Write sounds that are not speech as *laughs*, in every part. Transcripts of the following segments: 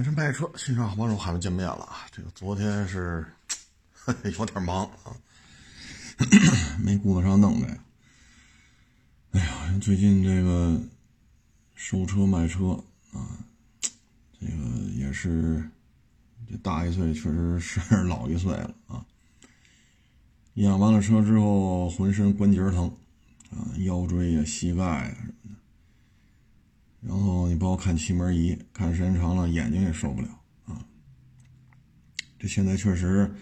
哎，这卖车新车好朋友还没见面了啊！这个昨天是 *tsk* 有点忙啊，没顾得上弄这个。哎呀，最近这个收车卖车啊，这个也是这大一岁，确实是老一岁了啊。养完了车之后，浑身关节疼啊，腰椎呀、膝盖呀什么的。然后你包括看气门仪，看时间长了，眼睛也受不了啊。这现在确实，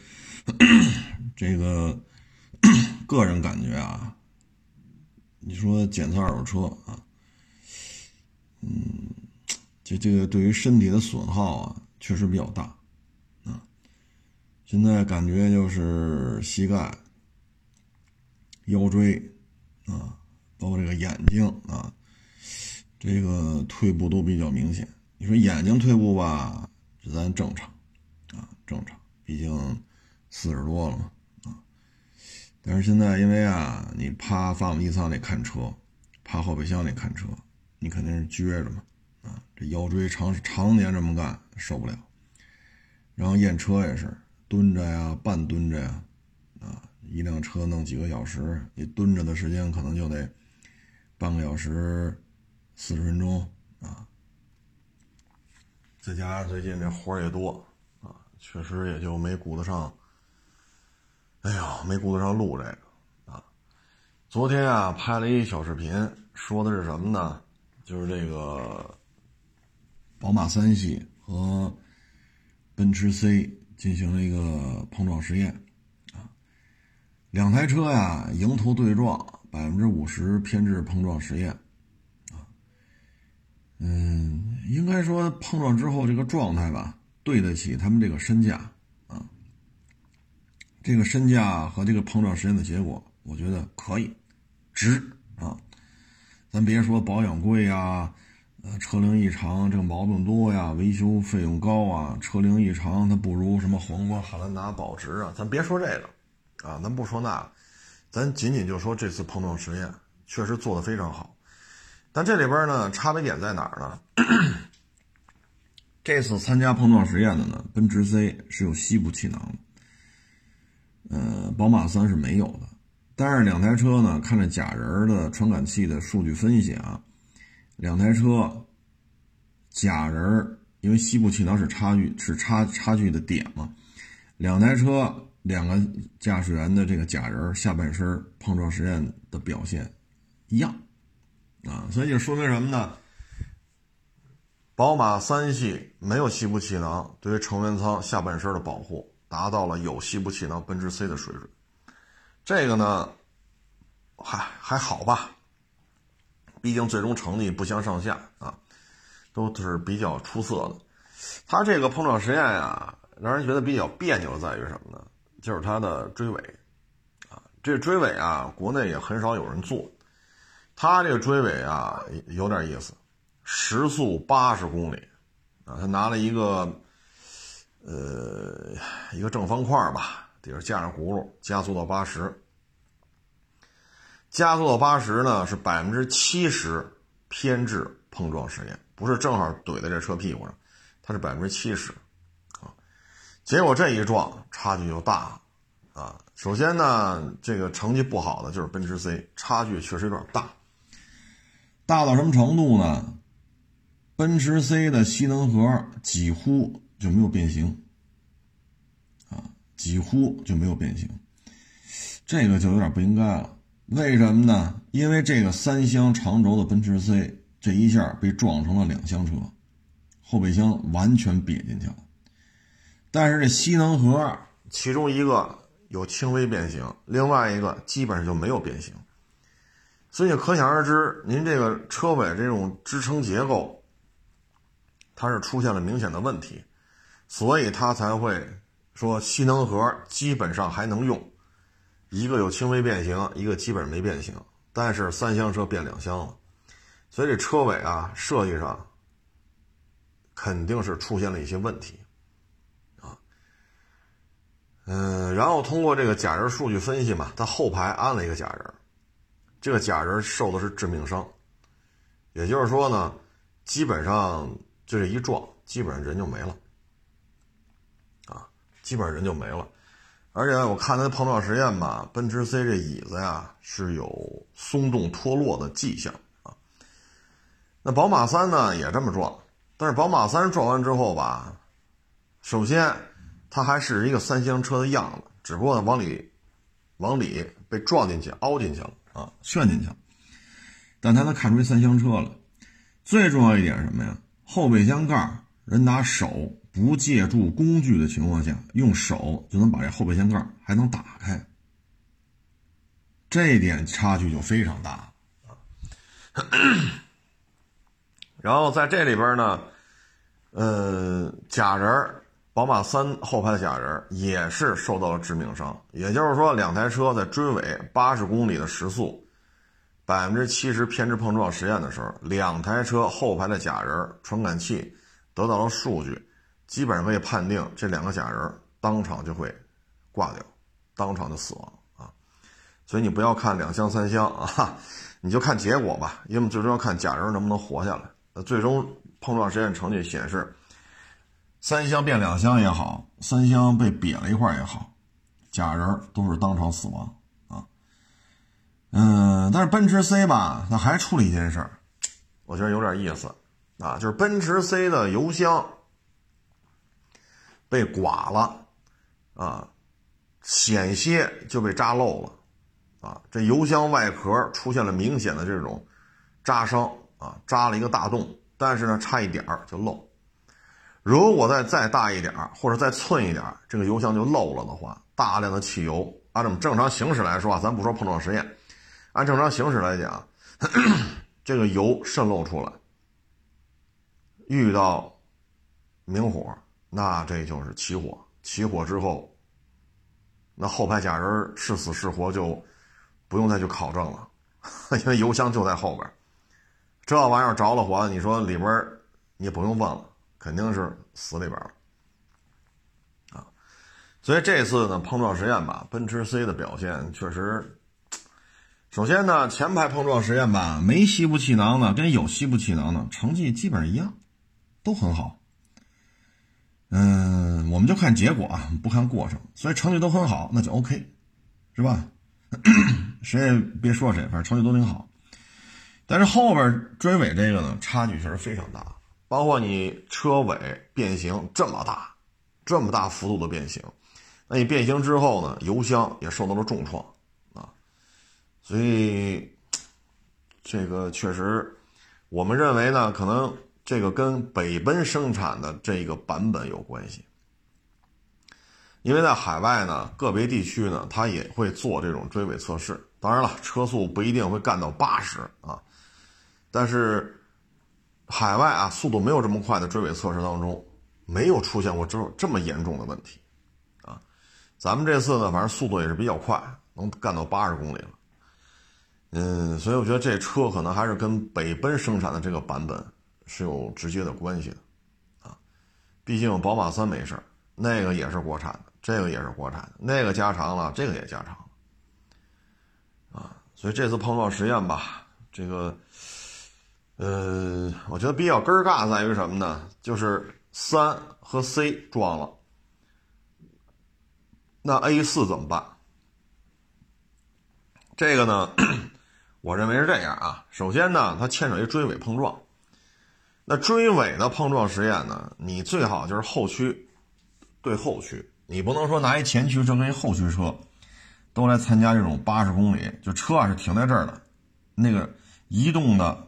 这个 *clears throat* 个人感觉啊，你说检测二手车啊，嗯，这这个对于身体的损耗啊，确实比较大啊。现在感觉就是膝盖、腰椎啊，包括这个眼睛啊。这个退步都比较明显。你说眼睛退步吧，这咱正常，啊，正常，毕竟四十多了嘛，啊。但是现在因为啊，你趴发动机舱里看车，趴后备箱里看车，你肯定是撅着嘛，啊，这腰椎长常年这么干受不了。然后验车也是蹲着呀，半蹲着呀，啊，一辆车弄几个小时，你蹲着的时间可能就得半个小时。四十分钟啊，再加上最近这活也多啊，确实也就没顾得上。哎呀，没顾得上录这个啊。昨天啊，拍了一小视频，说的是什么呢？就是这个宝马三系和奔驰 C 进行了一个碰撞实验啊。两台车呀，迎头对撞，百分之五十偏置碰撞实验。嗯，应该说碰撞之后这个状态吧，对得起他们这个身价啊。这个身价和这个碰撞实验的结果，我觉得可以，值啊。咱别说保养贵呀，呃，车龄异常，这个毛病多呀，维修费用高啊，车龄异常它不如什么皇冠、汉兰达保值啊。咱别说这个啊，咱不说那，咱仅仅就说这次碰撞实验确实做得非常好。但这里边呢，差别点在哪儿呢？*clears throat* 这次参加碰撞实验的呢，奔驰 C 是有膝部气囊的，呃，宝马三是没有的。但是两台车呢，看着假人的传感器的数据分析啊，两台车假人因为膝部气囊是差距是差差距的点嘛，两台车两个驾驶员的这个假人下半身碰撞实验的表现一样。啊，所以就说明什么呢？宝马三系没有膝部气囊，对于成员舱下半身的保护达到了有膝部气囊奔驰 C 的水准。这个呢，还还好吧？毕竟最终成绩不相上下啊，都是比较出色的。它这个碰撞实验呀，让人觉得比较别扭在于什么呢？就是它的追尾啊，这追尾啊，国内也很少有人做。他这个追尾啊，有点意思，时速八十公里，啊，他拿了一个，呃，一个正方块吧，底下架上轱辘，加速到八十，加速到八十呢是百分之七十偏置碰撞实验，不是正好怼在这车屁股上，它是百分之七十，啊，结果这一撞差距就大了，啊，首先呢，这个成绩不好的就是奔驰 C，差距确实有点大。大到什么程度呢？奔驰 C 的吸能盒几乎就没有变形，啊，几乎就没有变形，这个就有点不应该了。为什么呢？因为这个三厢长轴的奔驰 C 这一下被撞成了两厢车，后备箱完全瘪进去了。但是这吸能盒其中一个有轻微变形，另外一个基本上就没有变形。所以可想而知，您这个车尾这种支撑结构，它是出现了明显的问题，所以它才会说吸能盒基本上还能用，一个有轻微变形，一个基本没变形，但是三厢车变两厢了，所以这车尾啊设计上肯定是出现了一些问题，啊，嗯，然后通过这个假人数据分析嘛，它后排安了一个假人。这个假人受的是致命伤，也就是说呢，基本上就这一撞，基本上人就没了，啊，基本上人就没了。而且我看它碰撞实验吧，奔驰 C 这椅子呀是有松动脱落的迹象啊。那宝马三呢也这么撞，但是宝马三撞完之后吧，首先它还是一个三厢车的样子，只不过往里往里被撞进去、凹进去了啊，旋进去。但他能看出三厢车了。最重要一点是什么呀？后备箱盖人拿手不借助工具的情况下，用手就能把这后备箱盖还能打开，这一点差距就非常大啊。*coughs* 然后在这里边呢，呃，假人宝马三后排的假人也是受到了致命伤，也就是说，两台车在追尾八十公里的时速，百分之七十偏置碰撞实验的时候，两台车后排的假人传感器得到了数据，基本上可以判定这两个假人当场就会挂掉，当场就死亡啊！所以你不要看两厢三厢啊，你就看结果吧，因为最终要看假人能不能活下来。最终碰撞实验成绩显示，三厢变两厢也好，三厢被瘪了一块也好，假人都是当场死亡啊。嗯，但是奔驰 C 吧，它还出了一件事儿，我觉得有点意思啊，就是奔驰 C 的油箱被刮了啊，险些就被扎漏了啊，这油箱外壳出现了明显的这种扎伤。啊，扎了一个大洞，但是呢，差一点儿就漏。如果再再大一点儿，或者再寸一点儿，这个油箱就漏了的话，大量的汽油按这么正常行驶来说啊，咱不说碰撞实验，按正常行驶来讲，*coughs* 这个油渗漏出来，遇到明火，那这就是起火。起火之后，那后排假人是死是活就不用再去考证了，*laughs* 因为油箱就在后边。这玩意儿着了火，你说里边你也不用问了，肯定是死里边了啊。所以这次呢碰撞实验吧，奔驰 C 的表现确实，首先呢前排碰撞实验吧，没吸不气囊的跟有吸不气囊的成绩基本上一样，都很好。嗯，我们就看结果啊，不看过程，所以成绩都很好，那就 OK，是吧？*coughs* 谁也别说谁，反正成绩都挺好。但是后边追尾这个呢，差距确实非常大，包括你车尾变形这么大，这么大幅度的变形，那你变形之后呢，油箱也受到了重创啊，所以这个确实，我们认为呢，可能这个跟北奔生产的这个版本有关系，因为在海外呢，个别地区呢，它也会做这种追尾测试，当然了，车速不一定会干到八十啊。但是，海外啊，速度没有这么快的追尾测试当中，没有出现过这这么严重的问题，啊，咱们这次呢，反正速度也是比较快，能干到八十公里了，嗯，所以我觉得这车可能还是跟北奔生产的这个版本是有直接的关系的，啊，毕竟宝马三没事那个也是国产的，这个也是国产的，那个加长了，这个也加长了，啊，所以这次碰撞实验吧，这个。呃，我觉得比较根尬在于什么呢？就是三和 C 撞了，那 A 四怎么办？这个呢，*clears throat* 我认为是这样啊。首先呢，它牵扯一追尾碰撞，那追尾的碰撞实验呢，你最好就是后驱对后驱，你不能说拿一前驱车跟一后驱车都来参加这种八十公里，就车啊是停在这儿的，那个移动的。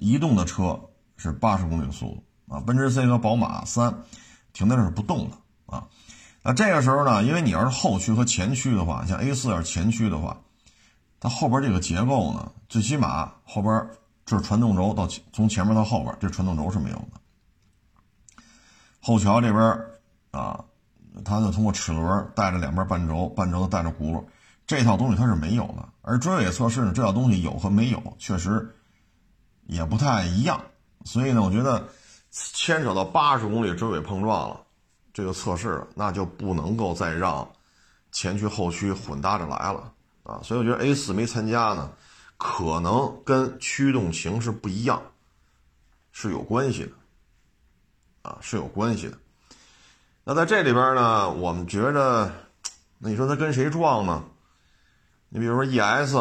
移动的车是八十公里的速度啊，奔驰 C 和宝马三停在这是不动的啊。那这个时候呢，因为你要是后驱和前驱的话，像 A 四要是前驱的话，它后边这个结构呢，最起码后边这是传动轴到从前面到后边，这传动轴是没有的。后桥这边啊，它就通过齿轮带着两边半轴，半轴带着轱辘，这套东西它是没有的。而追尾测试呢，这套东西有和没有确实。也不太一样，所以呢，我觉得牵扯到八十公里追尾碰撞了，这个测试那就不能够再让前驱后驱混搭着来了啊！所以我觉得 A 四没参加呢，可能跟驱动形式不一样是有关系的啊，是有关系的。那在这里边呢，我们觉着，那你说他跟谁撞呢？你比如说 ES，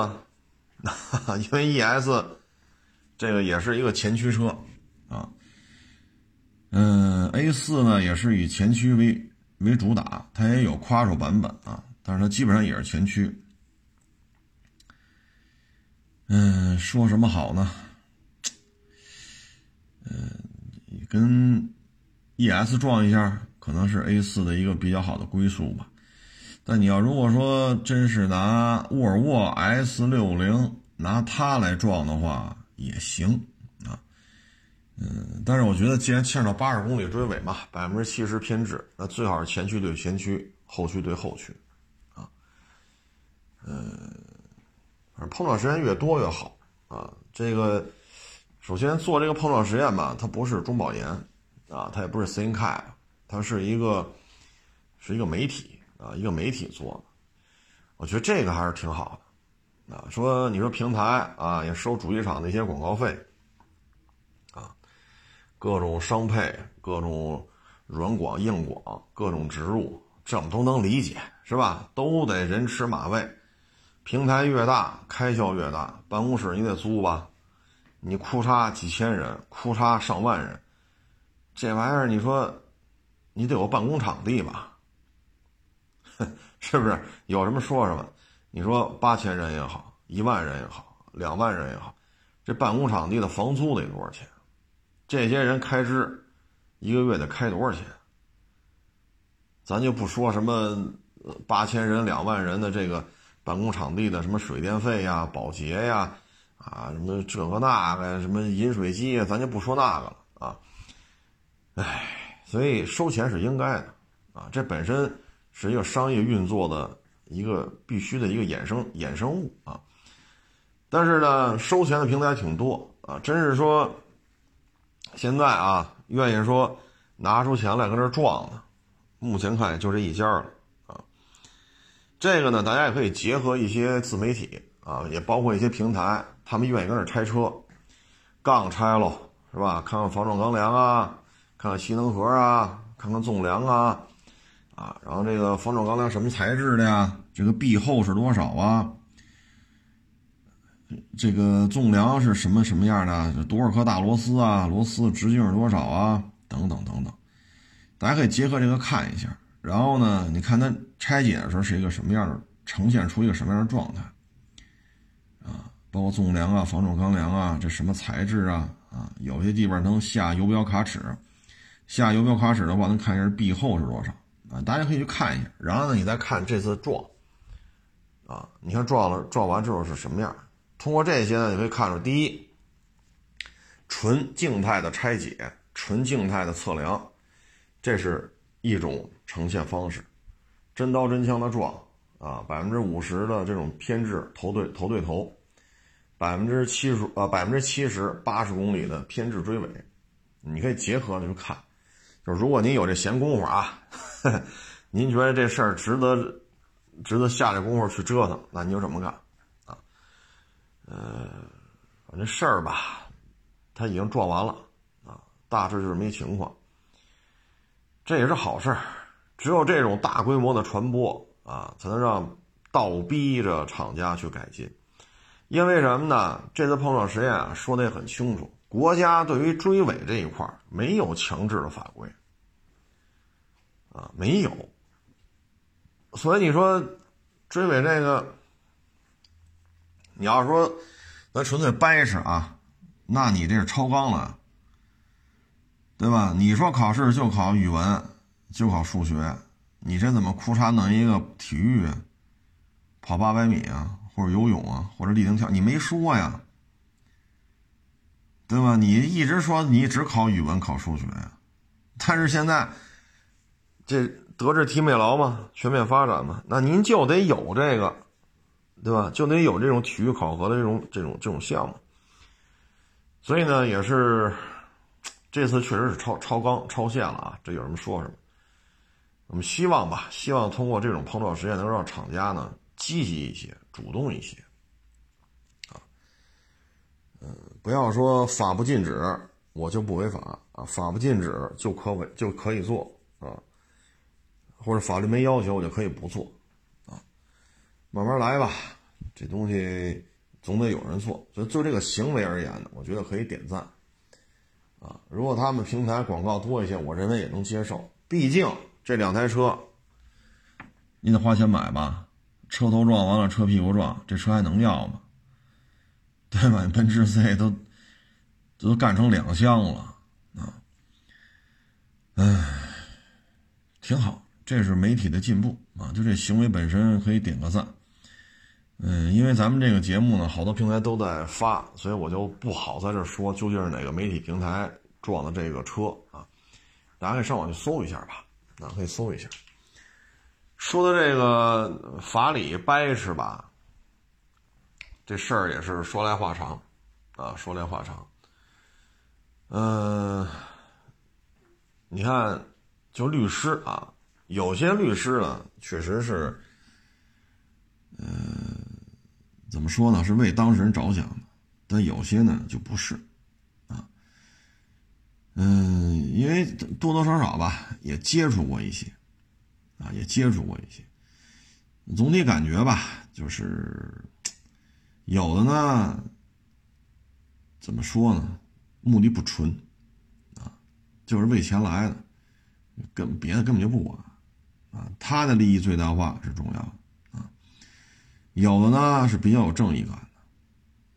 *laughs* 因为 ES 这个也是一个前驱车啊，嗯，A 四呢也是以前驱为为主打，它也有 Quattro 版本啊，但是它基本上也是前驱。嗯，说什么好呢？嗯，跟 ES 撞一下，可能是 A 四的一个比较好的归宿吧。但你要如果说真是拿沃尔沃 S 六零拿它来撞的话，也行啊。嗯，但是我觉得既然牵扯到八十公里追尾嘛，百分之七十偏置，那最好是前驱对前驱，后驱对后驱，啊，嗯，反正碰撞时间越多越好啊。这个首先做这个碰撞实验吧，它不是中保研啊，它也不是 ThinkCap，它是一个是一个媒体。啊，一个媒体做的，我觉得这个还是挺好的。啊，说你说平台啊，也收主机厂的一些广告费，啊，各种商配、各种软广、硬广、各种植入，这都能理解，是吧？都得人吃马喂。平台越大，开销越大，办公室你得租吧？你库嚓几千人，库嚓上万人，这玩意儿你说，你得有办公场地吧？*laughs* 是不是有什么说什么？你说八千人也好，一万人也好，两万人也好，这办公场地的房租得多少钱？这些人开支一个月得开多少钱？咱就不说什么八千人、两万人的这个办公场地的什么水电费呀、保洁呀，啊，什么这个那个，什么饮水机，咱就不说那个了啊。哎，所以收钱是应该的啊，这本身。是一个商业运作的一个必须的一个衍生衍生物啊，但是呢，收钱的平台挺多啊，真是说现在啊，愿意说拿出钱来跟这撞的，目前看就这一家了啊。这个呢，大家也可以结合一些自媒体啊，也包括一些平台，他们愿意跟这拆车，杠拆喽，是吧？看看防撞钢梁啊，看看吸能盒啊，看看纵梁啊。啊，然后这个防撞钢梁什么材质的呀？这个壁厚是多少啊？这个纵梁是什么什么样的？多少颗大螺丝啊？螺丝直径是多少啊？等等等等，大家可以结合这个看一下。然后呢，你看它拆解的时候是一个什么样的，呈现出一个什么样的状态？啊，包括纵梁啊、防撞钢梁啊，这什么材质啊？啊，有些地方能下游标卡尺，下游标卡尺的话，能看一下壁厚是多少。啊，大家可以去看一下，然后呢，你再看这次撞，啊，你看撞了撞完之后是什么样？通过这些呢，你可以看出，第一，纯静态的拆解，纯静态的测量，这是一种呈现方式，真刀真枪的撞，啊，百分之五十的这种偏置头对头对头，百分之七十啊百分之七十八十公里的偏置追尾，你可以结合着去看。如果您有这闲工夫啊，您觉得这事儿值得，值得下这功夫去折腾，那您就这么干，啊，呃，反正事儿吧，他已经撞完了，啊，大致就是没情况，这也是好事儿，只有这种大规模的传播啊，才能让倒逼着厂家去改进，因为什么呢？这次碰撞实验啊，说的也很清楚。国家对于追尾这一块没有强制的法规，啊，没有。所以你说追尾这个，你要说咱纯粹掰扯啊，那你这是超纲了，对吧？你说考试就考语文，就考数学，你这怎么裤衩弄一个体育，跑八百米啊，或者游泳啊，或者立定跳，你没说呀？对吧？你一直说你只考语文、考数学，但是现在这德智体美劳嘛，全面发展嘛，那您就得有这个，对吧？就得有这种体育考核的这种、这种、这种项目。所以呢，也是这次确实是超超纲、超限了啊！这有什么说什么。我们希望吧，希望通过这种碰撞实验，能让厂家呢积极一些、主动一些啊。嗯。不要说法不禁止，我就不违法啊，法不禁止就可违就可以做啊，或者法律没要求我就可以不做啊，慢慢来吧，这东西总得有人做，所以就这个行为而言呢，我觉得可以点赞啊。如果他们平台广告多一些，我认为也能接受，毕竟这两台车你得花钱买吧，车头撞完了车屁股撞，这车还能要吗？*laughs* 对吧？奔驰 C 都。都干成两厢了啊！唉，挺好，这是媒体的进步啊！就这行为本身可以点个赞。嗯，因为咱们这个节目呢，好多平台都在发，所以我就不好在这说究竟是哪个媒体平台撞的这个车啊。大家可以上网去搜一下吧，啊，可以搜一下。说的这个法理掰是吧，这事儿也是说来话长啊，说来话长。嗯，你看，就律师啊，有些律师呢，确实是，嗯，怎么说呢，是为当事人着想的，但有些呢就不是，啊，嗯，因为多多少少吧，也接触过一些，啊，也接触过一些，总体感觉吧，就是有的呢，怎么说呢？目的不纯，啊，就是为钱来的，跟别的根本就不管，啊，他的利益最大化是重要，啊，有的呢是比较有正义感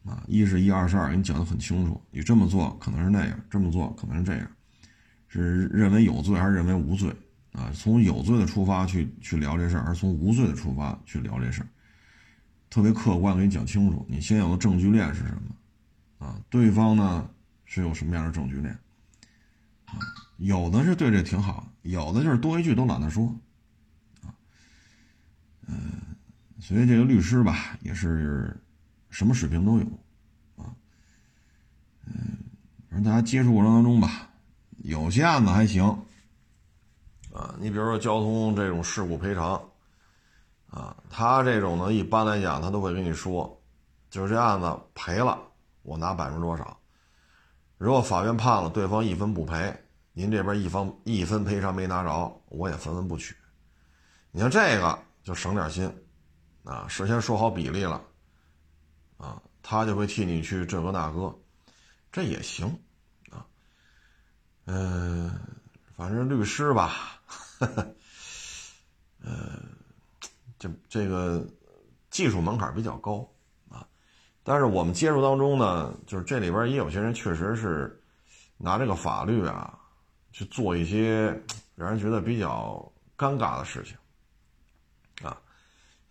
的，啊，一是一二是二，给你讲的很清楚，你这么做可能是那样，这么做可能是这样，是认为有罪还是认为无罪，啊，从有罪的出发去去聊这事儿，还是从无罪的出发去聊这事儿，特别客观给你讲清楚，你现有的证据链是什么，啊，对方呢？是有什么样的证据链？啊，有的是对这挺好，有的就是多一句都懒得说，嗯，所以这个律师吧，也是什么水平都有，啊，嗯，反正大家接触过程当中吧，有些案子还行，啊，你比如说交通这种事故赔偿，啊，他这种呢，一般来讲他都会跟你说，就是这案子赔了，我拿百分之多少。如果法院判了对方一分不赔，您这边一方一分赔偿没拿着，我也分文不取。你像这个就省点心，啊，事先说好比例了，啊，他就会替你去这个那个，这也行，啊，嗯，反正律师吧，*laughs* 呃，这这个技术门槛比较高。啊但是我们接触当中呢，就是这里边也有些人确实是拿这个法律啊去做一些让人觉得比较尴尬的事情。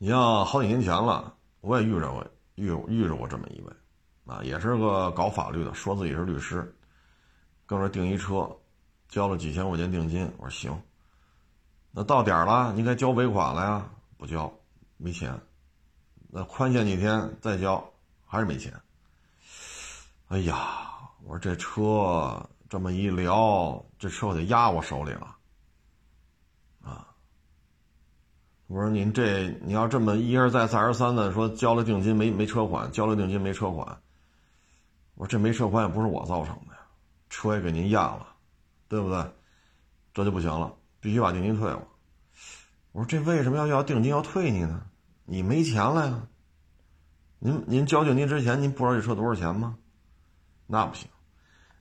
你像好几年前了，我也遇着过遇遇着过这么一位啊，也是个搞法律的，说自己是律师，跟我订一车，交了几千块钱定金。我说行，那到点了，你该交尾款了呀？不交，没钱。那宽限几天再交。还是没钱。哎呀，我说这车这么一聊，这车我得压我手里了。啊，我说您这你要这么一而再再而三的说交了定金没没车款，交了定金没车款。我说这没车款也不是我造成的呀，车也给您压了，对不对？这就不行了，必须把定金退我。我说这为什么要要定金要退你呢？你没钱了呀？您您交定金之前，您不知道这车多少钱吗？那不行，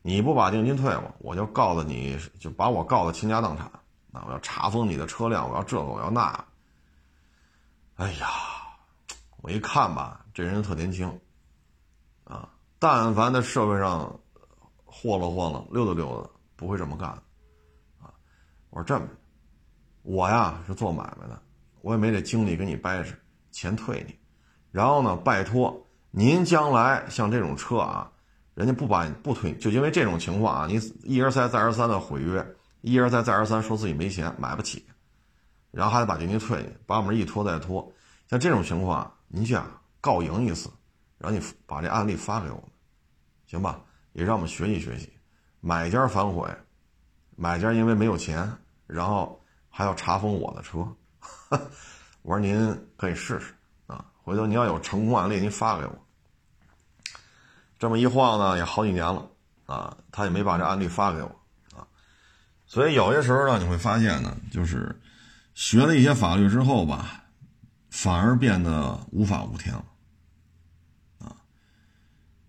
你不把定金退我，我就告诉你，就把我告的倾家荡产。那我要查封你的车辆，我要这个，我要那。哎呀，我一看吧，这人特年轻，啊，但凡在社会上晃了晃了、溜达溜达，不会这么干，啊。我说这么，我呀是做买卖的，我也没这精力给你掰扯，钱退你。然后呢？拜托您将来像这种车啊，人家不把你不推，就因为这种情况啊，你一而再再而三的毁约，一而再再而三说自己没钱买不起，然后还得把定金退你，把我们一拖再拖。像这种情况，您去告赢一次，然后你把这案例发给我们，行吧？也让我们学习学习。买家反悔，买家因为没有钱，然后还要查封我的车，*laughs* 我说您可以试试啊。回头你要有成功案例，您发给我。这么一晃呢，也好几年了啊，他也没把这案例发给我啊。所以有些时候呢，你会发现呢，就是学了一些法律之后吧，反而变得无法无天了啊。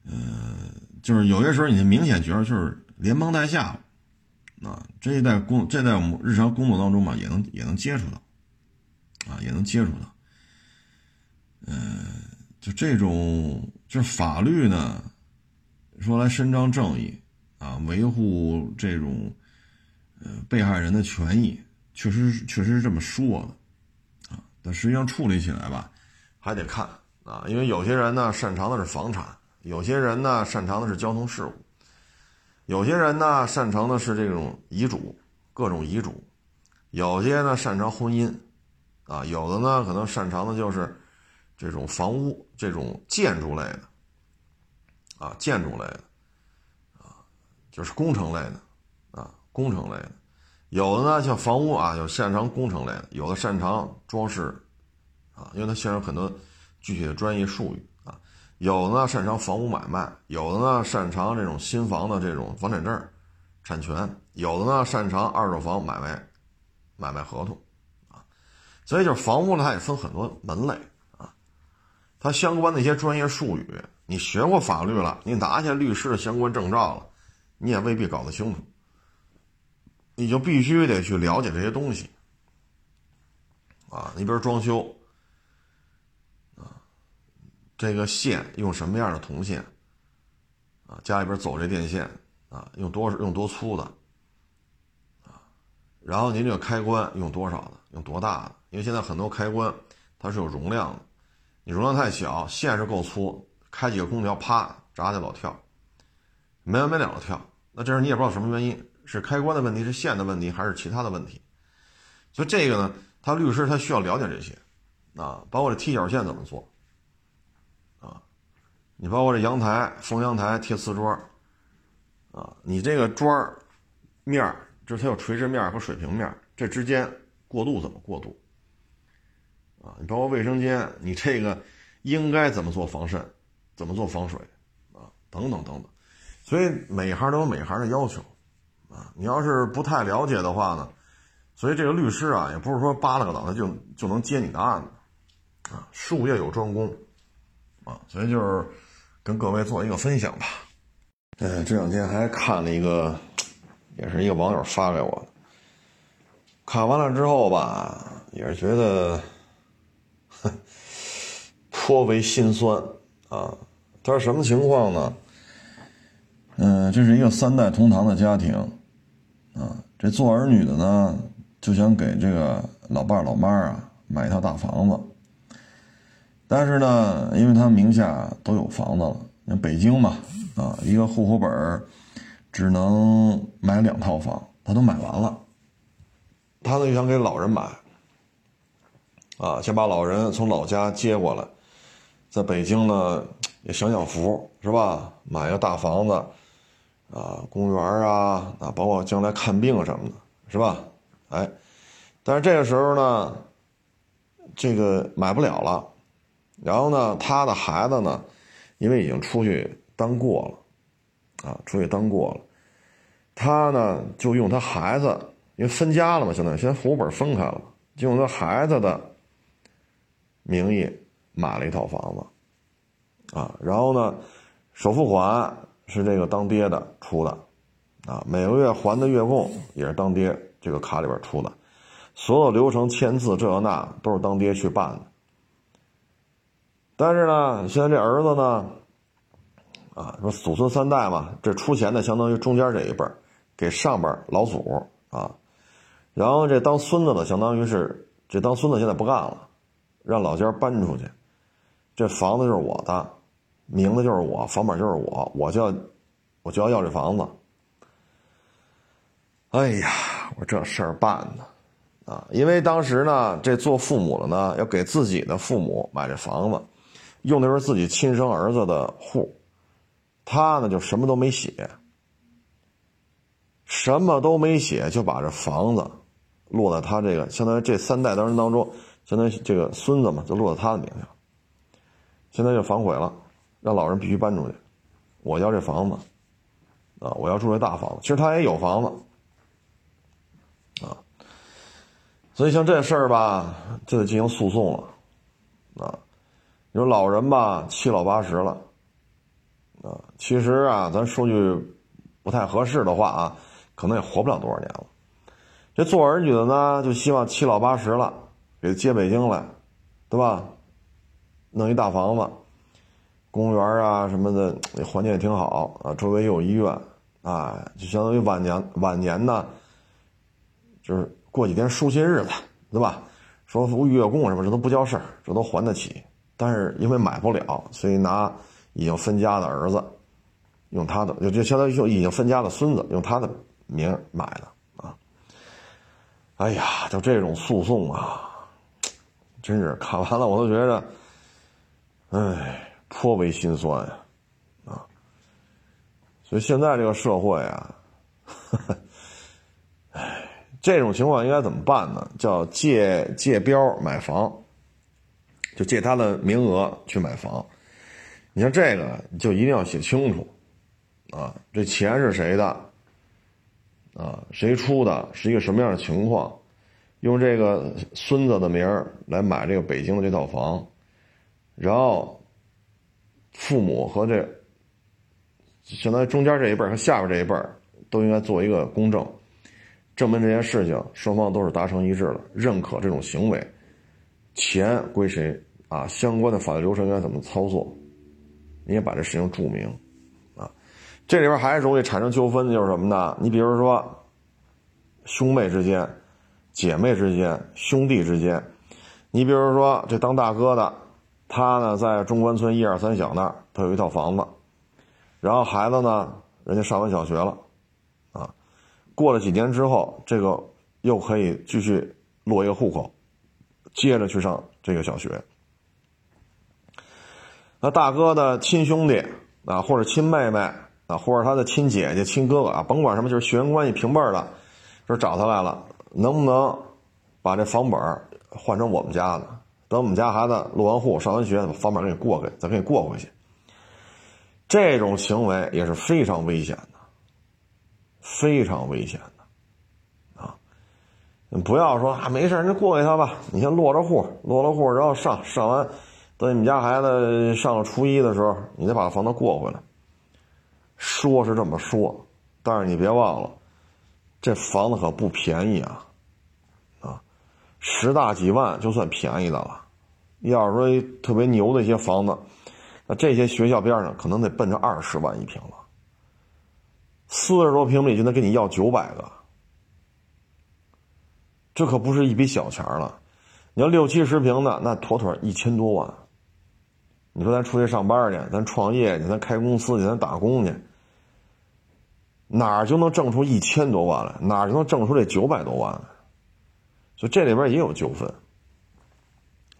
呃，就是有些时候你明显觉得就是连帮带下啊，这一代工这在我们日常工作当中嘛，也能也能接触到啊，也能接触到。嗯，就这种就是法律呢，说来伸张正义啊，维护这种呃被害人的权益，确实确实是这么说的啊。但实际上处理起来吧，还得看啊，因为有些人呢擅长的是房产，有些人呢擅长的是交通事故，有些人呢擅长的是这种遗嘱，各种遗嘱，有些呢擅长婚姻啊，有的呢可能擅长的就是。这种房屋、这种建筑类的，啊，建筑类的，啊，就是工程类的，啊，工程类的，有的呢像房屋啊，有擅长工程类的，有的擅长装饰，啊，因为它现有很多具体的专业术语啊，有的呢擅长房屋买卖，有的呢擅长这种新房的这种房产证、产权，有的呢擅长二手房买卖、买卖合同，啊，所以就是房屋呢，它也分很多门类啊。它相关的一些专业术语，你学过法律了，你拿下律师的相关证照了，你也未必搞得清楚。你就必须得去了解这些东西，啊，你比如装修，啊，这个线用什么样的铜线，啊，家里边走这电线，啊，用多用多粗的，啊，然后您这个开关用多少的，用多大的？因为现在很多开关它是有容量的。你容量太小，线是够粗，开几个空调，啪，闸就老跳，没完没了的跳。那这时候你也不知道什么原因，是开关的问题，是线的问题，还是其他的问题？所以这个呢，他律师他需要了解这些，啊，包括这踢脚线怎么做，啊，你包括这阳台封阳台贴瓷砖，啊，你这个砖儿面就是它有垂直面和水平面，这之间过渡怎么过渡？啊，你包括卫生间，你这个应该怎么做防渗，怎么做防水，啊，等等等等，所以每行都有每行的要求，啊，你要是不太了解的话呢，所以这个律师啊，也不是说扒拉个脑袋就就能接你的案子，啊，术业有专攻，啊，所以就是跟各位做一个分享吧。嗯，这两天还看了一个，也是一个网友发给我的，看完了之后吧，也是觉得。颇为心酸啊！他说什么情况呢？嗯，这是一个三代同堂的家庭啊。这做儿女的呢，就想给这个老爸老妈啊买一套大房子。但是呢，因为他名下都有房子了，像北京嘛啊，一个户口本只能买两套房，他都买完了。他呢就想给老人买。啊，先把老人从老家接过来，在北京呢也享享福，是吧？买个大房子，啊，公园啊，啊，包括将来看病什么的，是吧？哎，但是这个时候呢，这个买不了了。然后呢，他的孩子呢，因为已经出去当过了，啊，出去当过了，他呢就用他孩子，因为分家了嘛，相当于现在户口本分开了，就用他孩子的。名义买了一套房子，啊，然后呢，首付款是这个当爹的出的，啊，每个月还的月供也是当爹这个卡里边出的，所有流程签字这那都是当爹去办的。但是呢，现在这儿子呢，啊，说祖孙三代嘛，这出钱的相当于中间这一辈给上边老祖啊，然后这当孙子的相当于是这当孙子现在不干了。让老家搬出去，这房子就是我的，名字就是我，房本就是我，我就要，我就要要这房子。哎呀，我这事儿办的，啊，因为当时呢，这做父母的呢，要给自己的父母买这房子，用的是自己亲生儿子的户，他呢就什么都没写，什么都没写，就把这房子落在他这个，相当于这三代当人当中。相当于这个孙子嘛，就落在他的名下。现在就反悔了，让老人必须搬出去。我要这房子，啊，我要住这大房子。其实他也有房子，啊，所以像这事儿吧，就得进行诉讼了，啊，你说老人吧，七老八十了，啊，其实啊，咱说句不太合适的话啊，可能也活不了多少年了。这做儿女的呢，就希望七老八十了，给他接北京来，对吧？弄一大房子，公园啊什么的，*tsk* 环境也挺好啊，周围也有医院，啊，就相当于晚年晚年呢，就是过几天舒心日子，对吧？说月供什么这都不叫事儿，这都还得起。但是因为买不了，所以拿已经分家的儿子，用他的就就相当于就已经分家的孙子用他的名买的。哎呀，就这种诉讼啊，真是看完了我都觉得，哎，颇为心酸呀，啊！所以现在这个社会啊，哎，这种情况应该怎么办呢？叫借借标买房，就借他的名额去买房。你像这个，就一定要写清楚，啊，这钱是谁的？啊，谁出的？是一个什么样的情况？用这个孙子的名儿来买这个北京的这套房，然后父母和这相当于中间这一辈和下边这一辈都应该做一个公证，证明这件事情双方都是达成一致了，认可这种行为，钱归谁啊？相关的法律流程应该怎么操作？你也把这事情注明啊。这里边还容易产生纠纷的就是什么呢？你比如说，兄妹之间、姐妹之间、兄弟之间，你比如说这当大哥的，他呢在中关村一二三小那儿，他有一套房子，然后孩子呢，人家上完小学了，啊，过了几年之后，这个又可以继续落一个户口，接着去上这个小学。那大哥的亲兄弟啊，或者亲妹妹。啊，或者他的亲姐姐、亲哥哥啊，甭管什么，就是血缘关系平辈的，说找他来了，能不能把这房本换成我们家的？等我们家孩子落完户、上完学，把房本给你过给，再给你过回去。这种行为也是非常危险的，非常危险的啊！你不要说啊，没事，你过给他吧。你先落着户，落了户，然后上上完，等你们家孩子上了初一的时候，你再把房子过回来。说是这么说，但是你别忘了，这房子可不便宜啊，啊，十大几万就算便宜的了。要是说特别牛的一些房子，那这些学校边上可能得奔着二十万一平了。四十多平米就能跟你要九百个，这可不是一笔小钱了。你要六七十平的，那妥妥一千多万。你说咱出去上班去，咱创业去，咱开公司去，咱打工去。哪儿就能挣出一千多万来？哪儿就能挣出这九百多万来？所以这里边也有纠纷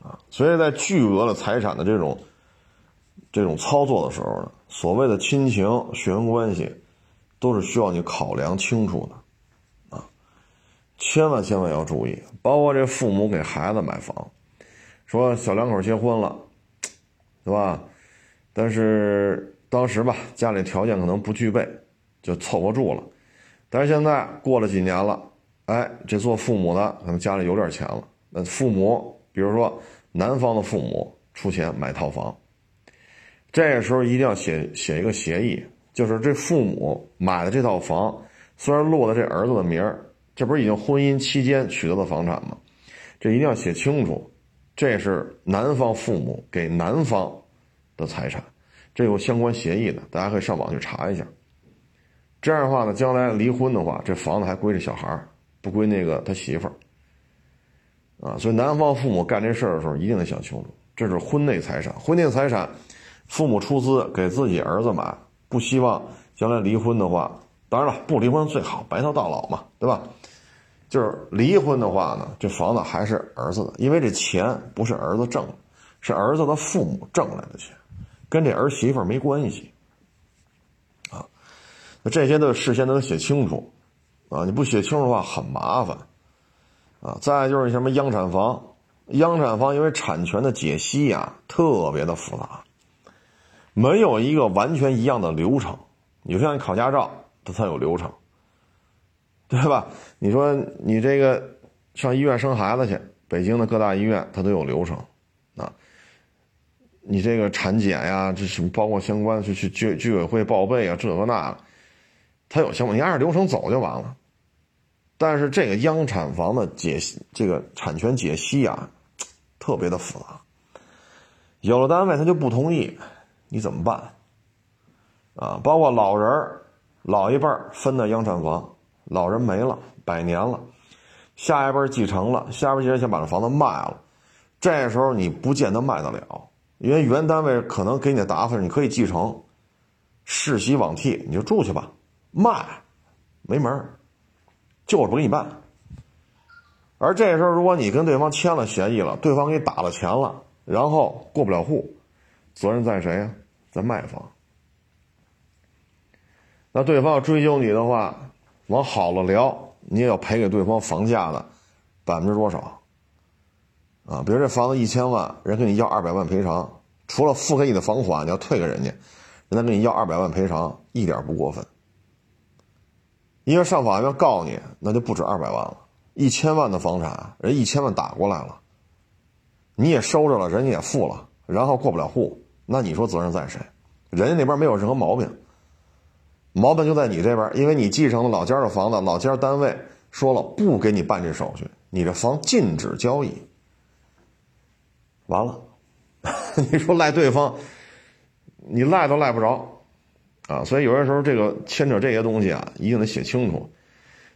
啊！所以在巨额的财产的这种这种操作的时候呢，所谓的亲情、血缘关系，都是需要你考量清楚的啊！千万千万要注意，包括这父母给孩子买房，说小两口结婚了，对吧？但是当时吧，家里条件可能不具备。就凑合住了，但是现在过了几年了，哎，这做父母的可能家里有点钱了。那父母，比如说男方的父母出钱买套房，这个时候一定要写写一个协议，就是这父母买的这套房，虽然落在这儿子的名儿，这不是已经婚姻期间取得的房产吗？这一定要写清楚，这是男方父母给男方的财产，这有相关协议的，大家可以上网去查一下。这样的话呢，将来离婚的话，这房子还归这小孩儿不归那个他媳妇儿。啊，所以男方父母干这事儿的时候，一定得想清楚，这是婚内财产，婚内财产，父母出资给自己儿子买，不希望将来离婚的话，当然了，不离婚最好，白头到老嘛，对吧？就是离婚的话呢，这房子还是儿子的，因为这钱不是儿子挣的，是儿子的父母挣来的钱，跟这儿媳妇没关系。啊那这些都事先都得写清楚，啊，你不写清楚的话很麻烦，啊，再就是什么央产房，央产房因为产权的解析呀特别的复杂，没有一个完全一样的流程。你说像你考驾照，它才有流程，对吧？你说你这个上医院生孩子去，北京的各大医院它都有流程啊。你这个产检呀，这什么包括相关去去居居委会报备啊，这个那个，它有相关，你按照流程走就完了。但是这个央产房的解析，这个产权解析啊，特别的复杂。有的单位他就不同意，你怎么办？啊，包括老人老一辈分的央产房，老人没了，百年了，下一辈继承了，下一辈继承想把这房子卖了，这时候你不见得卖得了，因为原单位可能给你的答复是你可以继承，世袭罔替，你就住去吧，卖没门儿。就是不给你办。而这时候，如果你跟对方签了协议了，对方给你打了钱了，然后过不了户，责任在谁呀？在卖方。那对方要追究你的话，往好了聊，你也要赔给对方房价的百分之多少？啊，比如这房子一千万，人跟你要二百万赔偿，除了付给你的房款，你要退给人家，人家跟你要二百万赔偿，一点不过分。因为上法院告你，那就不止二百万了，一千万的房产，人一千万打过来了，你也收着了，人家也付了，然后过不了户，那你说责任在谁？人家那边没有任何毛病，毛病就在你这边，因为你继承了老家的房子，老家单位说了不给你办这手续，你这房禁止交易，完了，*laughs* 你说赖对方，你赖都赖不着。啊，所以有些时候这个牵扯这些东西啊，一定得写清楚。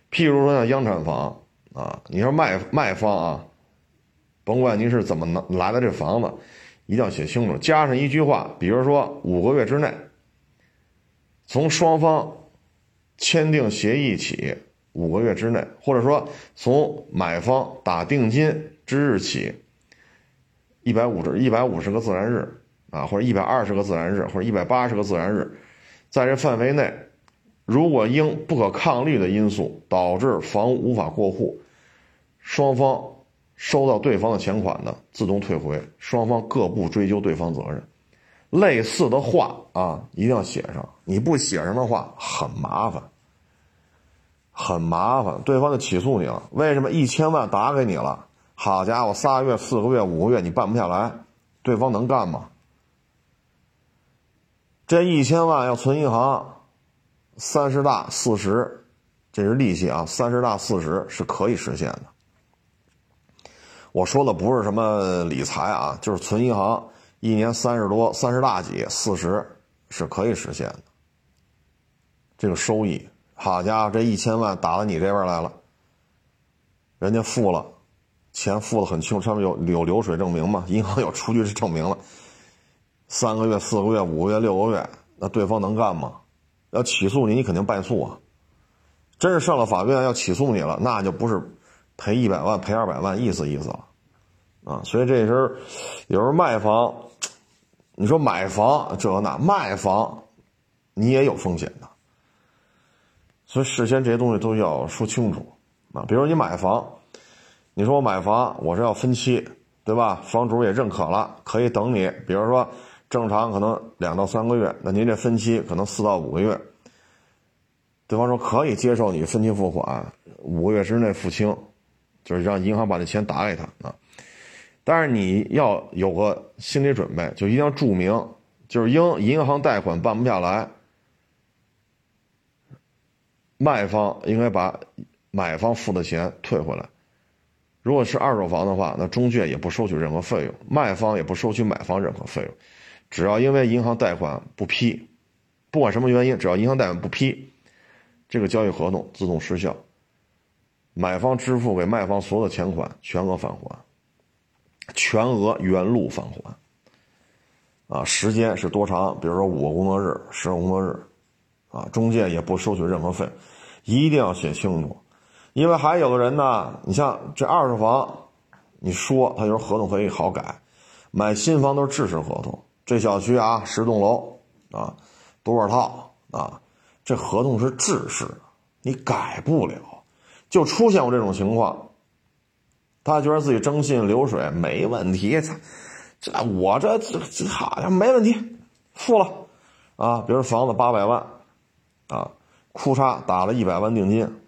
譬如说像央产房啊，你说卖卖方啊，甭管您是怎么能来的这房子，一定要写清楚，加上一句话，比如说五个月之内，从双方签订协议起五个月之内，或者说从买方打定金之日起一百五十一百五十个自然日啊，或者一百二十个自然日，或者一百八十个自然日。在这范围内，如果因不可抗力的因素导致房屋无法过户，双方收到对方的钱款的，自动退回，双方各不追究对方责任。类似的话啊，一定要写上。你不写上的话，很麻烦，很麻烦，对方就起诉你了。为什么一千万打给你了？好家伙，仨月、四个月、五个月，你办不下来，对方能干吗？这一千万要存银行，三十大四十，这是利息啊，三十大四十是可以实现的。我说的不是什么理财啊，就是存银行，一年三十多，三十大几，四十是可以实现的。这个收益，好家伙，这一千万打到你这边来了，人家付了，钱付的很清楚，上面有有流水证明嘛，银行有出具是证明了。三个月、四个月、五个月、六个月，那对方能干吗？要起诉你，你肯定败诉啊！真是上了法院要起诉你了，那就不是赔一百万、赔二百万，意思意思了啊！所以这时候有时候卖房，你说买房这那，卖房你也有风险的，所以事先这些东西都要说清楚啊。比如你买房，你说我买房我是要分期，对吧？房主也认可了，可以等你，比如说。正常可能两到三个月，那您这分期可能四到五个月。对方说可以接受你分期付款，五个月之内付清，就是让银行把这钱打给他啊。但是你要有个心理准备，就一定要注明，就是因银行贷款办不下来，卖方应该把买方付的钱退回来。如果是二手房的话，那中介也不收取任何费用，卖方也不收取买方任何费用。只要因为银行贷款不批，不管什么原因，只要银行贷款不批，这个交易合同自动失效，买方支付给卖方所有的钱款全额返还，全额原路返还。啊，时间是多长？比如说五个工作日、十个工作日，啊，中介也不收取任何费，一定要写清楚，因为还有的人呢，你像这二手房，你说他就是合同可以好改，买新房都是制式合同。这小区啊，十栋楼啊，多少套啊？这合同是制式，你改不了。就出现过这种情况，他觉得自己征信流水没问题，这我这这这好像没问题，付了啊。比如房子八百万啊，库嚓打了一百万定金，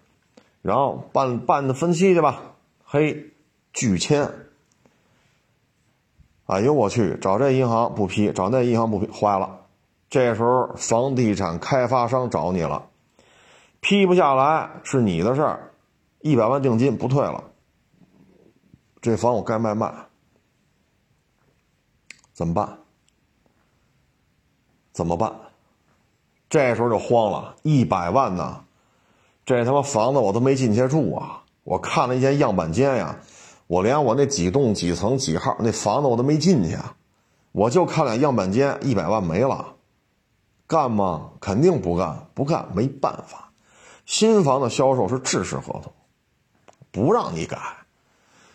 然后办办的分期去吧，嘿，拒签。哎呦我去，找这银行不批，找那银行不批，坏了。这时候房地产开发商找你了，批不下来是你的事儿，一百万定金不退了，这房我该卖卖，怎么办？怎么办？这时候就慌了，一百万呢，这他妈房子我都没进去住啊！我看了一间样板间呀。我连我那几栋几层几号那房子我都没进去，我就看俩样板间，一百万没了，干吗？肯定不干，不干没办法。新房的销售是制式合同，不让你改，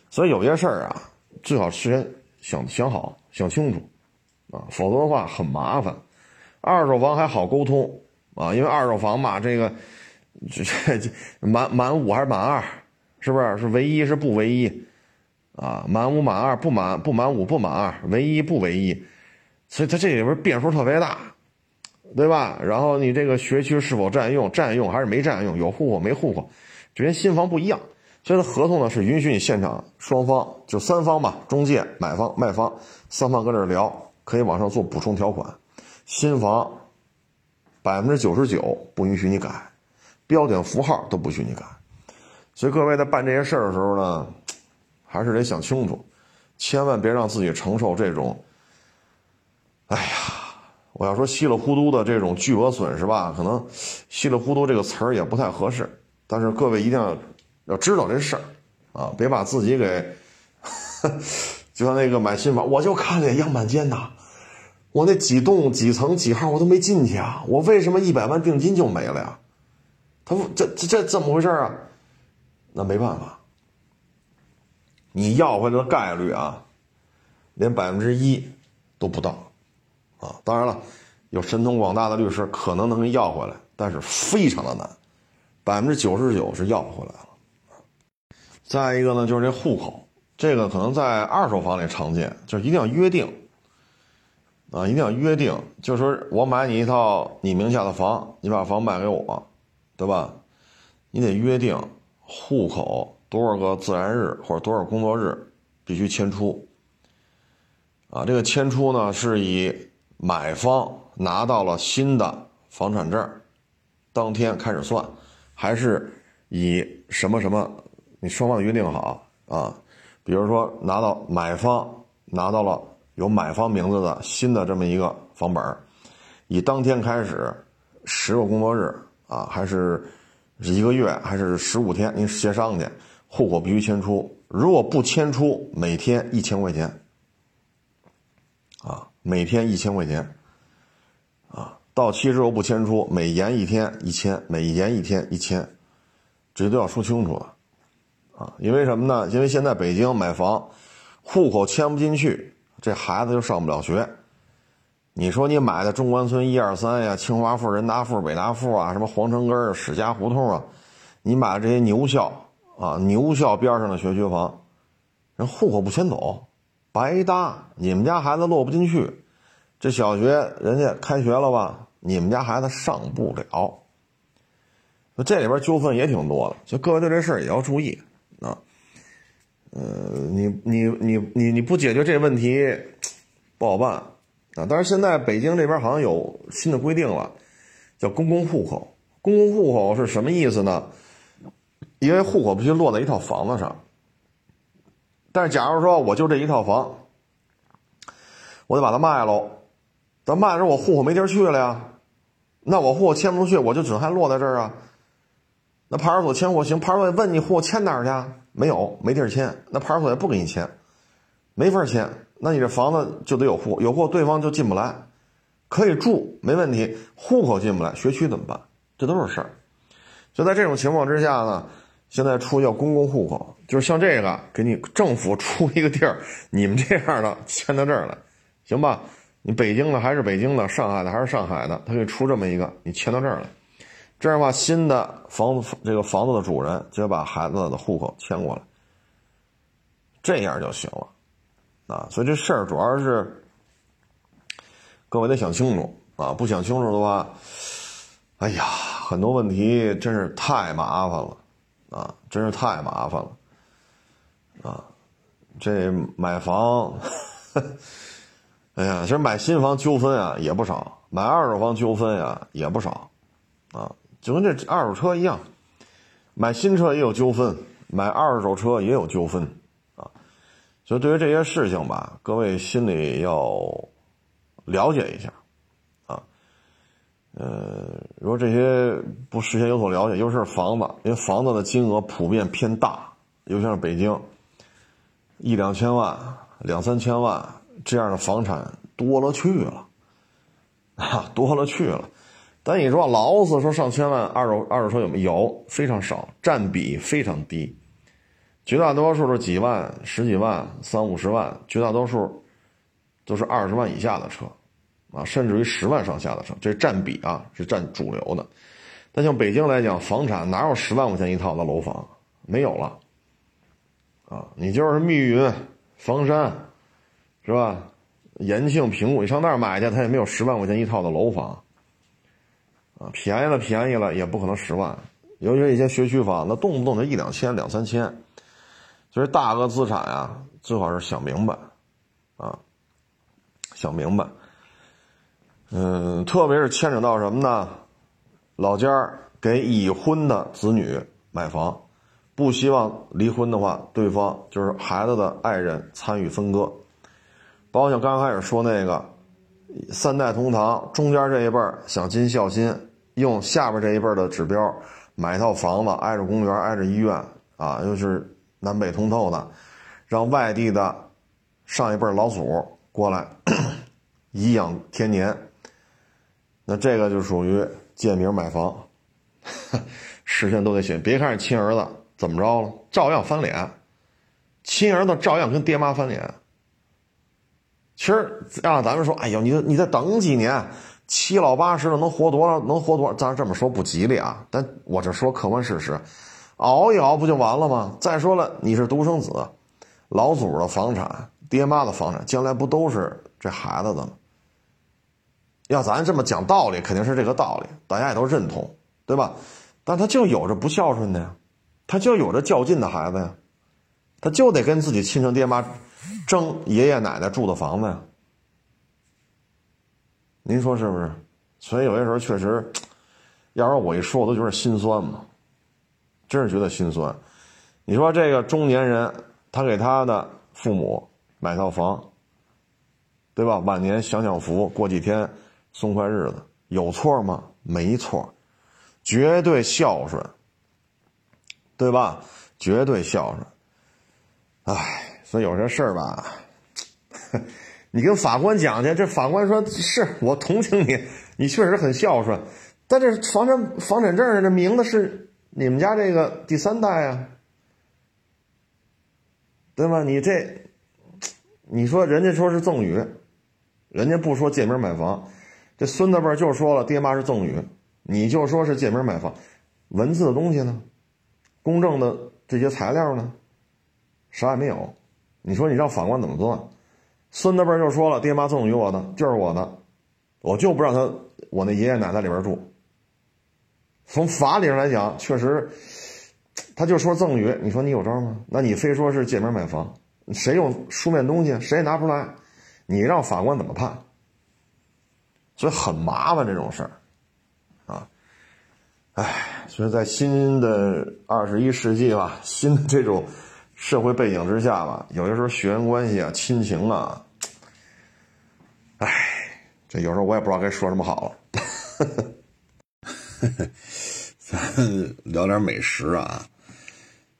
所以有些事儿啊，最好事先想想好、想清楚啊，否则的话很麻烦。二手房还好沟通啊，因为二手房嘛，这个 *laughs* 这这满满五还是满二，是不是？是唯一是不唯一？啊，满五满二不满不满五不满二，唯一不唯一，所以它这里边变数特别大，对吧？然后你这个学区是否占用，占用还是没占用，有户口没户口，这跟新房不一样。所以它合同呢是允许你现场双方就三方吧，中介、买方、卖方三方搁这聊，可以往上做补充条款。新房百分之九十九不允许你改，标点符号都不许你改。所以各位在办这些事儿的时候呢。还是得想清楚，千万别让自己承受这种。哎呀，我要说稀里糊涂的这种巨额损失吧，可能“稀里糊涂”这个词儿也不太合适。但是各位一定要要知道这事儿啊，别把自己给，*laughs* 就像那个买新房，我就看那样板间呐，我那几栋几层几号我都没进去啊，我为什么一百万定金就没了呀？他这这这怎么回事啊？那没办法。你要回来的概率啊，连百分之一都不到，啊，当然了，有神通广大的律师可能能给要回来，但是非常的难，百分之九十九是要不回来了。再一个呢，就是这户口，这个可能在二手房里常见，就是一定要约定，啊，一定要约定，就是说我买你一套你名下的房，你把房卖给我，对吧？你得约定户口。多少个自然日或者多少工作日必须迁出？啊，这个迁出呢，是以买方拿到了新的房产证当天开始算，还是以什么什么？你双方约定好啊？比如说拿到买方拿到了有买方名字的新的这么一个房本以当天开始十个工作日啊，还是一个月，还是十五天？您协商去。户口必须迁出，如果不迁出，每天一千块钱，啊，每天一千块钱，啊，到期之后不迁出，每延一天一千，每延一天一千，这都要说清楚了，啊，因为什么呢？因为现在北京买房，户口迁不进去，这孩子就上不了学。你说你买的中关村一二三呀，清华附、人大附、北大附啊，什么皇城根史家胡同啊，你买的这些牛校。啊，牛校边上的学区房，人户口不迁走，白搭。你们家孩子落不进去，这小学人家开学了吧？你们家孩子上不了。这里边纠纷也挺多的，就各位对这事儿也要注意啊。呃，你你你你你不解决这问题，不好办啊。但是现在北京这边好像有新的规定了，叫公共户口。公共户口是什么意思呢？因为户口必须落在一套房子上，但是假如说我就这一套房，我得把它卖喽，等卖的时候我户口没地儿去了呀，那我户口迁不出去，我就只能还落在这儿啊。那派出所迁户行，派出所问你户口迁哪儿去？没有，没地儿迁，那派出所也不给你迁，没法迁。那你这房子就得有户，有户对方就进不来，可以住没问题，户口进不来，学区怎么办？这都是事儿。就在这种情况之下呢。现在出叫公共户口，就是像这个，给你政府出一个地儿，你们这样的 *laughs* 迁到这儿来，行吧？你北京的还是北京的，上海的还是上海的，他给你出这么一个，你迁到这儿来，这样的话，新的房子这个房子的主人就要把孩子的户口迁过来，这样就行了，啊，所以这事儿主要是各位得想清楚啊，不想清楚的话，哎呀。很多问题真是太麻烦了，啊，真是太麻烦了，啊，这买房，*laughs* 哎呀，其实买新房纠纷啊也不少，买二手房纠纷呀也不少，啊，就跟这二手车一样，买新车也有纠纷，买二手车也有纠纷，啊，所以对于这些事情吧，各位心里要了解一下。呃，如果这些不事先有所了解，尤其是房子，因为房子的金额普遍偏大，尤其是北京，一两千万、两三千万这样的房产多了去了，啊，*laughs* 多了去了。但你说老子说上千万二手二手车有没有？非常少，占比非常低，绝大多数是几万、十几万、三五十万，绝大多数都是二十万以下的车。啊，甚至于十万上下的车，这占比啊是占主流的。但像北京来讲，房产哪有十万块钱一套的楼房？没有了。啊，你就是密云、房山，是吧？延庆、平谷，你上那儿买去，他也没有十万块钱一套的楼房。啊，便宜了，便宜了，也不可能十万。尤其是一些学区房，那动不动就一两千、两三千。所以大额资产啊，最好是想明白，啊，想明白。嗯，特别是牵扯到什么呢？老家给已婚的子女买房，不希望离婚的话，对方就是孩子的爱人参与分割。包括像刚开始说那个三代同堂，中间这一辈儿想尽孝心，用下边这一辈儿的指标买一套房子，挨着公园，挨着医院啊，又是南北通透的，让外地的上一辈老祖过来 *coughs* 颐养天年。那这个就属于借名买房，事先都得写。别看是亲儿子，怎么着了，照样翻脸。亲儿子照样跟爹妈翻脸。其实让咱们说，哎呦，你你再等几年，七老八十了，能活多少？能活多少？咱这么说不吉利啊。但我这说客观事实，熬一熬不就完了吗？再说了，你是独生子，老祖的房产、爹妈的房产，将来不都是这孩子的吗？要咱这么讲道理，肯定是这个道理，大家也都认同，对吧？但他就有着不孝顺的呀，他就有着较劲的孩子呀，他就得跟自己亲生爹妈争爷爷奶奶住的房子呀。您说是不是？所以有些时候确实，要是我一说，我都觉得心酸嘛，真是觉得心酸。你说这个中年人，他给他的父母买套房，对吧？晚年享享福，过几天。松快日子有错吗？没错，绝对孝顺，对吧？绝对孝顺。哎，所以有些事儿吧，*laughs* 你跟法官讲去，这法官说是我同情你，你确实很孝顺，但这房产房产证上这名字是你们家这个第三代啊，对吧？你这，你说人家说是赠与，人家不说借名买房。这孙子辈就说了，爹妈是赠与，你就说是借名买房，文字的东西呢，公证的这些材料呢，啥也没有。你说你让法官怎么做？孙子辈就说了，爹妈赠与我的就是我的，我就不让他我那爷爷奶奶里边住。从法理上来讲，确实，他就说赠与，你说你有招吗？那你非说是借名买房，谁有书面东西？谁也拿不出来，你让法官怎么判？所以很麻烦这种事儿，啊，哎，所以在新的二十一世纪吧，新的这种社会背景之下吧，有些时候血缘关系啊、亲情啊，哎，这有时候我也不知道该说什么好了。*laughs* 咱聊点美食啊，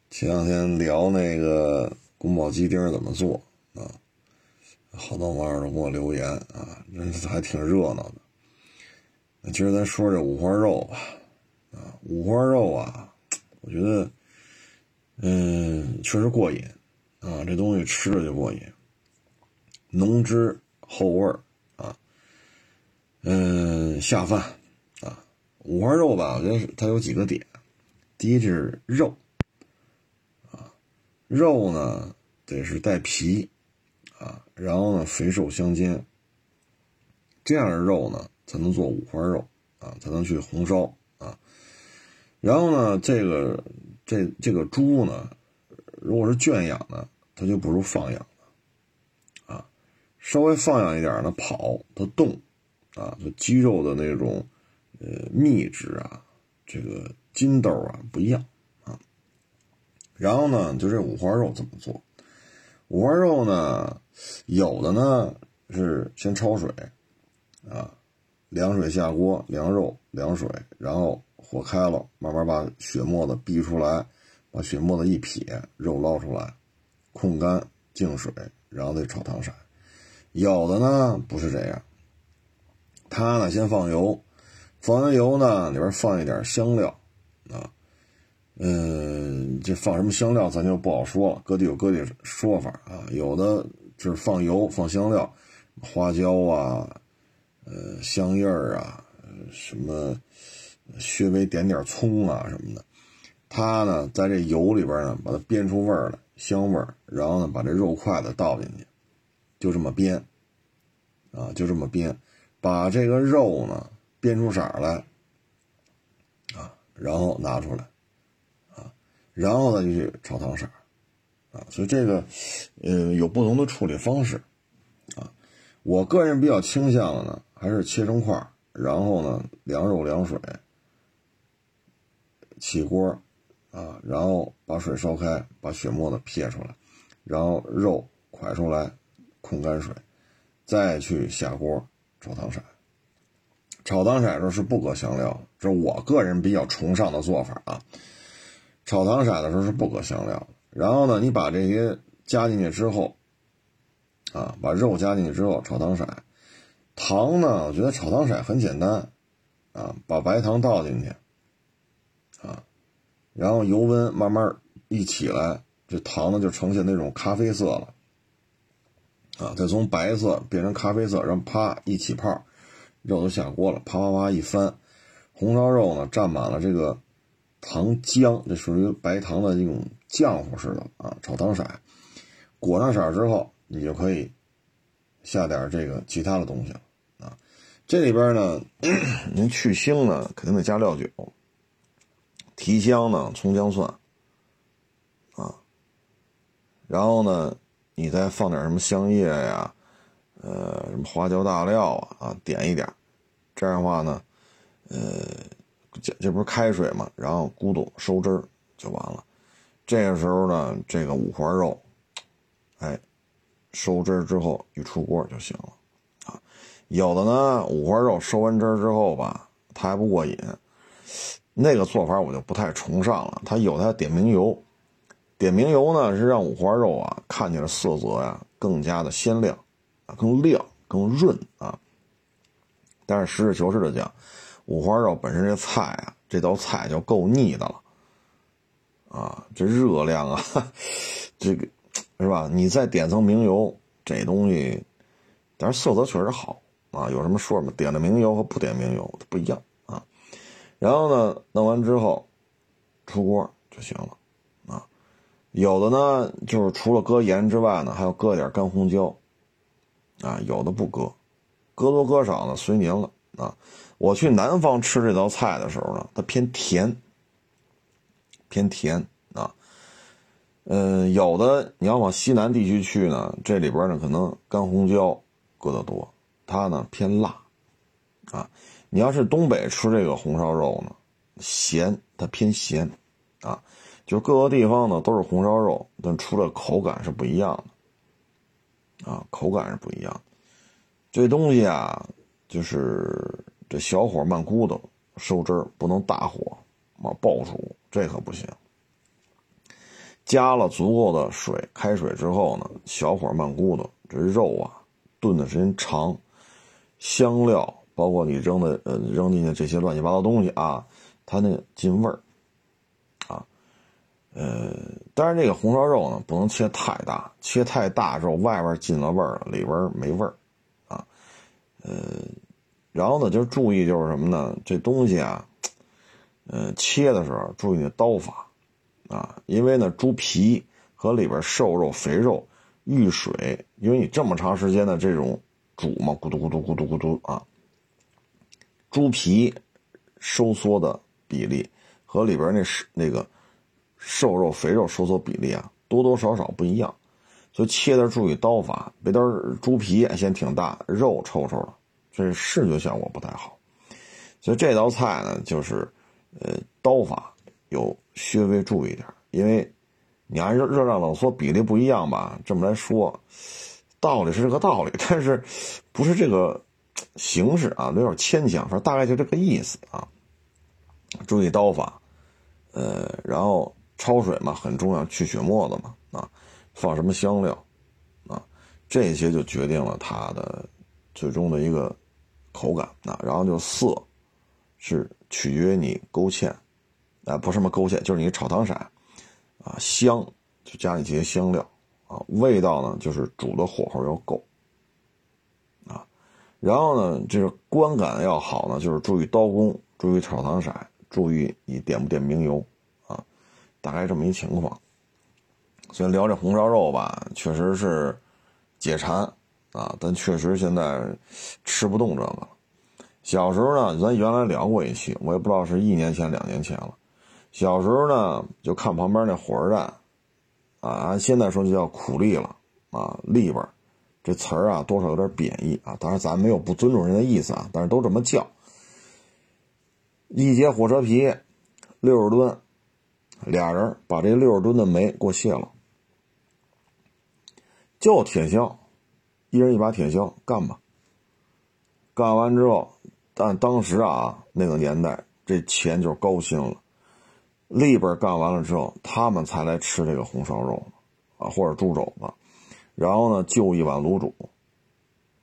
前两天聊那个宫保鸡丁怎么做啊。好多网友都给我留言啊，那还挺热闹的。那今儿咱说这五花肉吧，啊，五花肉啊，我觉得，嗯，确实过瘾啊，这东西吃着就过瘾，浓汁厚味儿啊，嗯，下饭啊。五花肉吧，我觉得它有几个点，第一是肉啊，肉呢得是带皮。啊，然后呢，肥瘦相间，这样的肉呢，才能做五花肉啊，才能去红烧啊。然后呢，这个这这个猪呢，如果是圈养的，它就不如放养的，啊，稍微放养一点呢，跑它动，啊，就肌肉的那种呃密质啊，这个筋斗啊不一样啊。然后呢，就这五花肉怎么做？五花肉呢，有的呢是先焯水，啊，凉水下锅，凉肉凉水，然后。火开了，慢慢把血沫子逼出来，把血沫子一撇，肉捞出来，控干净水，然后再炒糖色。有的呢不是这样，它呢先放油，放完油呢里边放一点香料，啊，嗯，这放什么香料咱就不好说了，各地有各地说法啊。有的就是放油放香料，花椒啊，呃，香叶儿啊，什么。稍微点点葱啊什么的，它呢在这油里边呢，把它煸出味儿来，香味儿，然后呢把这肉块子倒进去，就这么煸，啊，就这么煸，把这个肉呢煸出色来，啊，然后拿出来，然后呢就去炒糖色，啊，所以这个，呃，有不同的处理方式，啊，我个人比较倾向的呢，还是切成块，然后呢凉肉凉水。起锅，啊，然后把水烧开，把血沫子撇出来，然后肉蒯出来，控干水，再去下锅炒糖色。炒糖色的时候是不搁香料，这是我个人比较崇尚的做法啊。炒糖色的时候是不搁香料的，然后呢，你把这些加进去之后，啊，把肉加进去之后炒糖色。糖呢，我觉得炒糖色很简单，啊，把白糖倒进去。啊，然后油温慢慢一起来，这糖呢就呈现那种咖啡色了。啊，再从白色变成咖啡色，然后啪一起泡，肉都下锅了，啪啪啪一翻，红烧肉呢蘸满了这个糖浆，这属于白糖的那种浆糊似的啊，炒糖色，裹上色之后，你就可以下点这个其他的东西了啊。这里边呢，*clears throat* 您去腥呢，肯定得加料酒。提香呢，葱姜蒜，啊，然后呢，你再放点什么香叶呀，呃，什么花椒大料啊，啊，点一点，这样的话呢，呃，这这不是开水嘛，然后咕嘟收汁儿就完了。这个时候呢，这个五花肉，哎，收汁儿之后一出锅就行了，啊，有的呢，五花肉收完汁儿之后吧，它还不过瘾。那个做法我就不太崇尚了。它有它点明油，点明油呢是让五花肉啊看起来色泽呀更加的鲜亮，啊更亮更润啊。但是实事求是的讲，五花肉本身这菜啊，这道菜就够腻的了，啊，这热量啊，这个是吧？你再点层明油，这东西，但是色泽确实好啊。有什么说吗？点了明油和不点明油它不一样啊。然后呢，弄完之后，出锅就行了，啊，有的呢就是除了搁盐之外呢，还要搁点干红椒，啊，有的不搁，搁多搁少呢随您了，啊，我去南方吃这道菜的时候呢，它偏甜，偏甜啊，嗯，有的你要往西南地区去呢，这里边呢可能干红椒搁的多，它呢偏辣，啊。你要是东北吃这个红烧肉呢，咸，它偏咸，啊，就各个地方呢都是红烧肉，但出来口感是不一样的，啊，口感是不一样。这东西啊，就是这小火慢咕嘟收汁儿，不能大火啊爆煮，这可不行。加了足够的水，开水之后呢，小火慢咕嘟，这肉啊炖的时间长，香料。包括你扔的呃扔进去这些乱七八糟东西啊，它那进味儿，啊，呃，但是这个红烧肉呢不能切太大，切太大之后外边进了味儿，里边没味儿，啊，呃，然后呢就是注意就是什么呢？这东西啊，呃，切的时候注意那刀法，啊，因为呢猪皮和里边瘦肉肥肉遇水，因为你这么长时间的这种煮嘛，咕嘟咕嘟咕嘟咕嘟啊。猪皮收缩的比例和里边那是那个瘦肉肥肉收缩比例啊，多多少少不一样，所以切的注意刀法，别到时候猪皮先挺大，肉臭臭的，这视觉效果不太好。所以这道菜呢，就是呃刀法有稍微注意点，因为你按热热胀冷缩比例不一样吧，这么来说，道理是这个道理，但是不是这个形式啊，有点牵强，反正大概就这个意思啊。注意刀法，呃，然后焯水嘛很重要，去血沫子嘛啊，放什么香料啊，这些就决定了它的最终的一个口感啊。然后就色是取决于你勾芡啊，不是什么勾芡，就是你炒糖色啊，香就加一些香料啊，味道呢就是煮的火候要够啊，然后呢这个观感要好呢，就是注意刀工，注意炒糖色。注意你点不点明油，啊，大概这么一情况。所以聊这红烧肉吧，确实是解馋啊，但确实现在吃不动这个。小时候呢，咱原来聊过一期，我也不知道是一年前、两年前了。小时候呢，就看旁边那火车站，啊，现在说就叫苦力了啊，力边这词儿啊，多少有点贬义啊。当然咱没有不尊重人的意思啊，但是都这么叫。一节火车皮，六十吨，俩人把这六十吨的煤给我卸了，就铁锹，一人一把铁锹，干吧。干完之后，但当时啊，那个年代这钱就高兴了。里边干完了之后，他们才来吃这个红烧肉啊，或者猪肘子，然后呢，就一碗卤煮，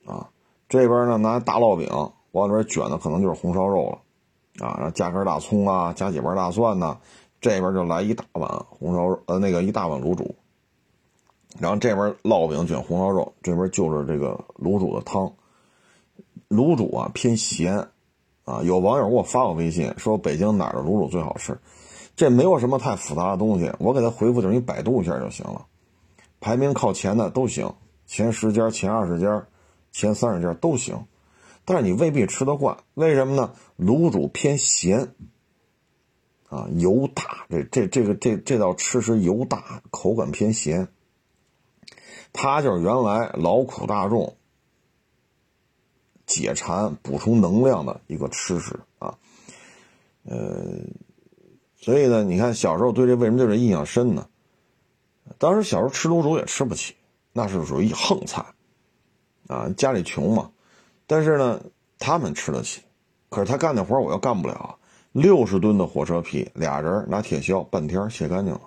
啊，这边呢拿大烙饼往里边卷的，可能就是红烧肉了。啊，然后加根大葱啊，加几瓣大蒜呢，这边就来一大碗红烧肉，呃，那个一大碗卤煮。然后这边烙饼卷红烧肉，这边就是这个卤煮的汤。卤煮啊偏咸，啊，有网友给我发过微信说北京哪儿的卤煮最好吃，这没有什么太复杂的东西，我给他回复就是你百度一下就行了。排名靠前的都行，前十家、前二十家、前三十家都行。但是你未必吃得惯，为什么呢？卤煮偏咸，啊，油大，这这这个这这道吃食油大，口感偏咸。它就是原来劳苦大众解馋、补充能量的一个吃食啊。呃，所以呢，你看小时候对这为什么对这印象深呢？当时小时候吃卤煮也吃不起，那是属于横菜，啊，家里穷嘛。但是呢，他们吃得起，可是他干的活我又干不了。六十吨的火车皮，俩人拿铁锹半天卸干净了。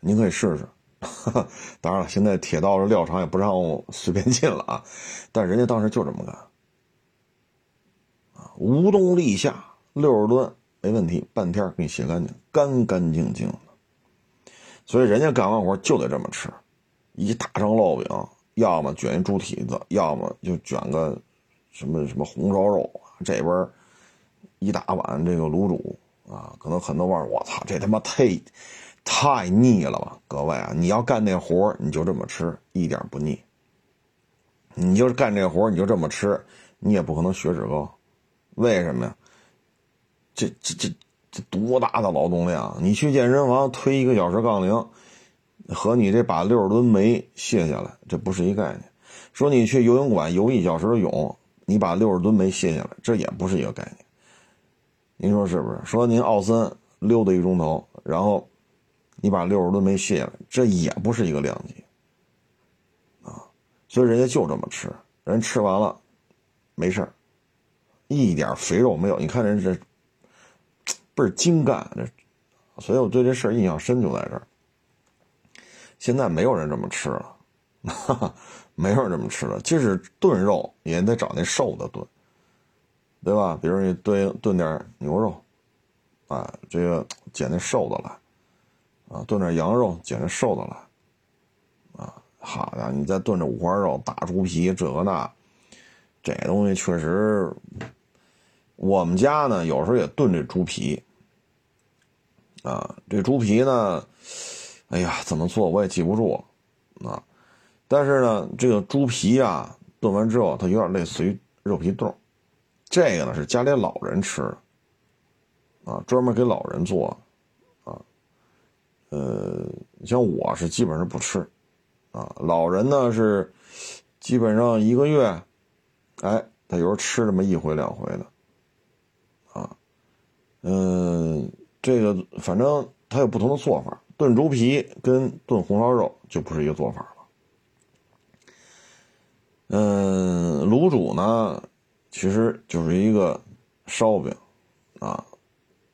您可以试试。*laughs* 当然了，现在铁道的料场也不让随便进了啊。但人家当时就这么干，啊，无冬立夏，六十吨没问题，半天给你卸干净，干干净净的。所以人家干完活就得这么吃，一大张烙饼。要么卷一猪蹄子，要么就卷个什么什么红烧肉。这边一大碗这个卤煮啊，可能很多网友我操，这他妈太太腻了吧？各位啊，你要干那活你就这么吃，一点不腻。你就是干这活你就这么吃，你也不可能血脂高。为什么呀？这这这这多大的劳动量？你去健身房推一个小时杠铃。和你这把六十吨煤卸下来，这不是一概念。说你去游泳馆游一小时的泳，你把六十吨煤卸下来，这也不是一个概念。您说是不是？说您奥森溜达一钟头，然后你把六十吨煤卸下来，这也不是一个量级啊。所以人家就这么吃，人吃完了没事儿一点肥肉没有。你看人这倍儿精干，这，所以我对这事儿印象深就在这儿。现在没有人这么吃了，哈 *laughs* 哈没有人这么吃了。即使炖肉，也得找那瘦的炖，对吧？比如你炖炖点牛肉，啊，这个捡那瘦的来，啊，炖点羊肉，简直瘦的了，啊，好的，你再炖这五花肉、大猪皮，这个那，这东西确实，我们家呢有时候也炖这猪皮，啊，这猪皮呢。哎呀，怎么做我也记不住，啊！但是呢，这个猪皮啊，炖完之后它有点类似于肉皮冻，这个呢是家里老人吃的，啊，专门给老人做，啊，呃，像我是基本上不吃，啊，老人呢是基本上一个月，哎，他有时候吃这么一回两回的，啊，嗯，这个反正他有不同的做法，炖猪皮跟炖红烧肉就不是一个做法了，嗯，卤煮呢，其实就是一个烧饼，啊。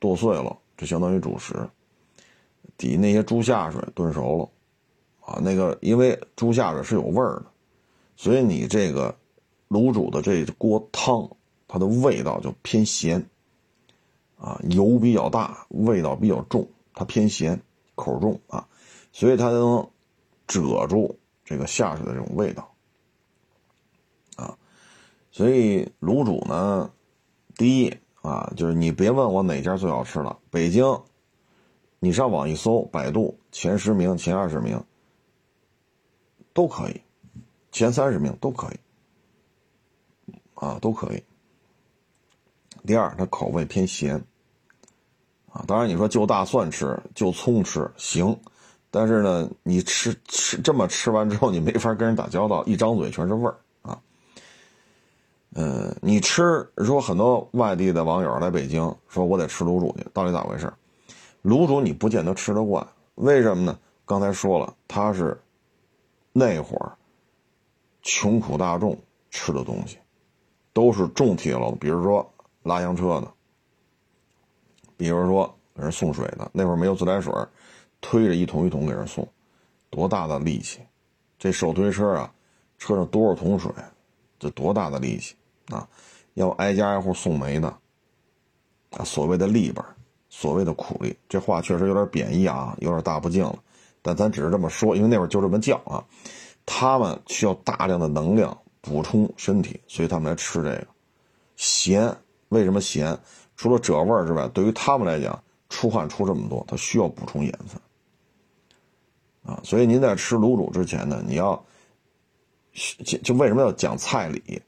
剁碎了，这相当于主食。底那些猪下水炖熟了，啊，那个因为猪下水是有味儿的，所以你这个卤煮的这锅汤，它的味道就偏咸，啊，油比较大，味道比较重，它偏咸，口重啊，所以它能遮住这个下水的这种味道，啊，所以卤煮呢，第一。啊，就是你别问我哪家最好吃了。北京，你上网一搜，百度前十名、前二十名都可以，前三十名都可以，啊，都可以。第二，它口味偏咸，啊，当然你说就大蒜吃，就葱吃行，但是呢，你吃吃这么吃完之后，你没法跟人打交道，一张嘴全是味儿啊。嗯，你吃说很多外地的网友来北京，说我得吃卤煮去，到底咋回事？卤煮你不见得吃得惯，为什么呢？刚才说了，它是那会儿穷苦大众吃的东西，都是重铁路，比如说拉洋车的，比如说给人送水的，那会儿没有自来水，推着一桶一桶给人送，多大的力气！这手推车啊，车上多少桶水，这多大的力气！啊，要挨家挨户送煤的，啊，所谓的利本，所谓的苦力，这话确实有点贬义啊，有点大不敬了。但咱只是这么说，因为那会儿就这么叫啊。他们需要大量的能量补充身体，所以他们来吃这个咸。为什么咸？除了褶味儿之外，对于他们来讲，出汗出这么多，他需要补充盐分啊。所以您在吃卤煮之前呢，你要就为什么要讲菜理？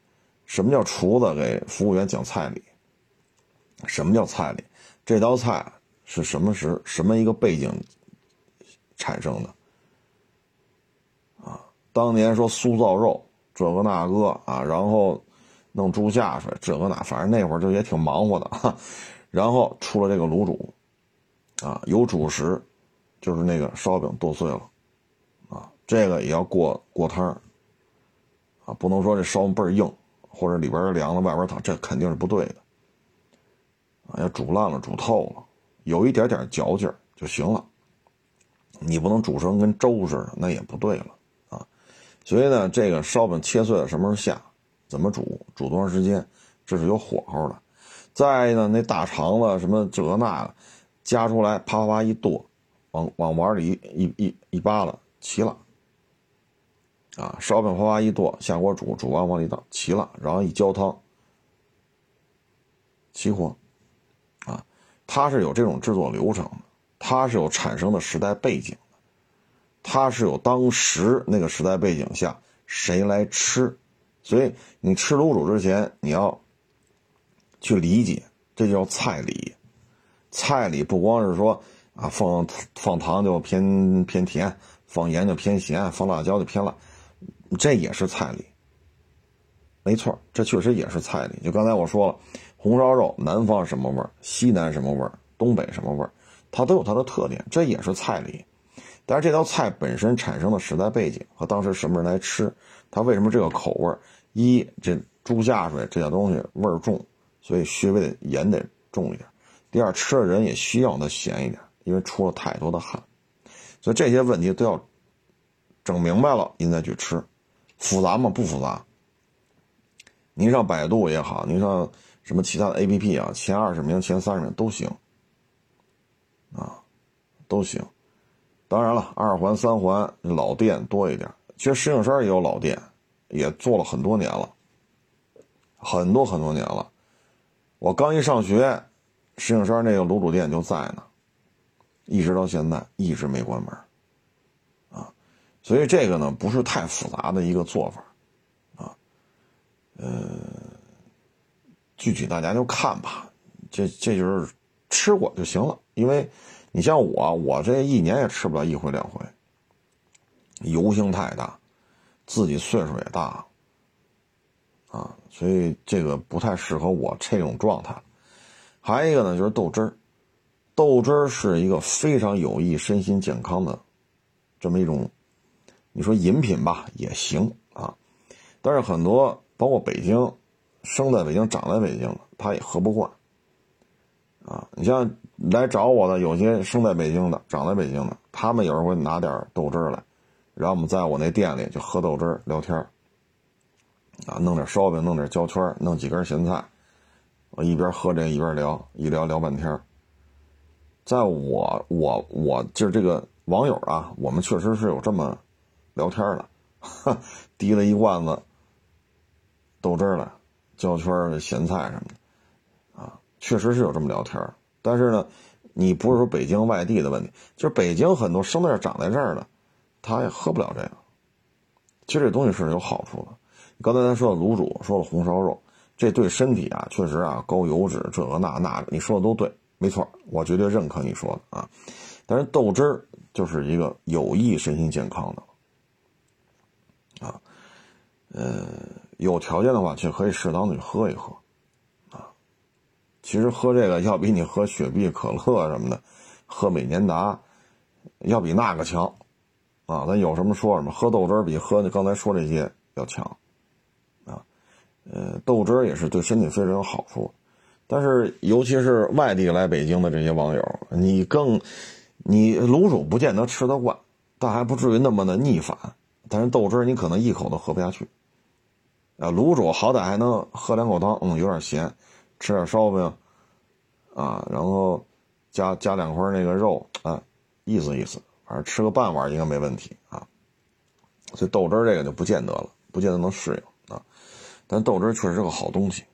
什么叫厨子给服务员讲菜礼？什么叫菜礼？这道菜是什么时什么一个背景产生的？啊，当年说酥造肉这个那个啊，然后弄猪下水这个那，反正那会儿就也挺忙活的。然后出了这个卤煮，啊，有主食，就是那个烧饼剁碎了，啊，这个也要过过汤啊，不能说这烧饼倍儿硬。或者里边凉了，外边烫，这肯定是不对的。啊，要煮烂了、煮透了，有一点点嚼劲儿就行了。你不能煮成跟粥似的，那也不对了啊。所以呢，这个烧饼切碎了什么时候下，怎么煮，煮多长时间，这是有火候的。再呢，那大肠子什么这那个，夹出来啪啪啪一剁，往往碗里一一一一扒拉，齐了。啊，烧饼哗哗一剁，下锅煮，煮完往里倒，齐了，然后一浇汤，齐活。它是有这种制作流程的，它是有产生的时代背景的，它是有当时那个时代背景下谁来吃，所以你吃卤煮之前，你要去理解，这叫菜理。菜里不光是说啊，放放糖就偏偏甜，放盐就偏咸，放辣椒就偏辣。这也是菜里，没错，这确实也是菜里。就刚才我说了，红烧肉南方什么味儿，西南什么味儿，东北什么味儿，它都有它的特点，这也是菜里。但是这道菜本身产生的时代背景和当时什么人来吃，它为什么这个口味儿？一，这猪下水这点东西味儿重，所以稍微盐得重一点。第二，吃的人也需要它咸一点，因为出了太多的汗。所以这些问题都要整明白了，您再去吃。复杂吗？不复杂。您上百度也好，您上什么其他的 APP 啊，前二十名、前三十名都行，啊，都行。当然了，二环、三环老店多一点。其实石景山也有老店，也做了很多年了，很多很多年了。我刚一上学，石景山那个卤煮店就在呢，一直到现在一直没关门。啊所以这个呢不是太复杂的一个做法，呃，具体大家就看吧。这这就是吃过就行了。因为你像我，我这一年也吃不了一回两回，油性太大，自己岁数也大，啊，所以这个不太适合我这种状态。还有一个呢，就是豆汁儿，豆汁儿是一个非常有益身心健康的这么一种，你说饮品吧也行啊，但是很多包括北京。生在北京、长在北京的，他也喝不惯，啊！你像来找我的，有些生在北京的、长在北京的，他们有时候会拿点豆汁来，然后我们在我那店里就喝豆汁聊天啊，弄点烧饼，弄点焦圈，弄几根咸菜，我一边喝这一边聊，一聊聊半天。在我我我就是这个网友啊，我们确实是有这么聊天的，*laughs* 提了一罐子豆汁来。焦圈咸菜什么的，啊，确实是有这么聊天但是呢，你不是说北京外地的问题，就是北京很多生在这长在这儿的，他也喝不了这个。其实这东西是有好处的。刚才咱说的卤煮，说了红烧肉，这对身体啊，确实啊，高油脂，这个那那个，你说的都对，没错，我绝对认可你说的啊。但是豆汁儿就是一个有益身心健康的，啊，呃。有条件的话，就可以适当的去喝一喝，啊，其实喝这个要比你喝雪碧、可乐什么的，喝美年达，要比那个强，啊，咱有什么说什么，喝豆汁比喝你刚才说这些要强，啊，呃，豆汁也是对身体非常有好处，但是尤其是外地来北京的这些网友，你更，你卤煮不见得吃得惯，但还不至于那么的逆反，但是豆汁你可能一口都喝不下去。啊，卤煮好歹还能喝两口汤，嗯，有点咸，吃点烧饼，啊，然后加加两块那个肉，啊，意思意思，反正吃个半碗应该没问题啊。所以豆汁这个就不见得了，不见得能适应啊。但豆汁确实是个好东西，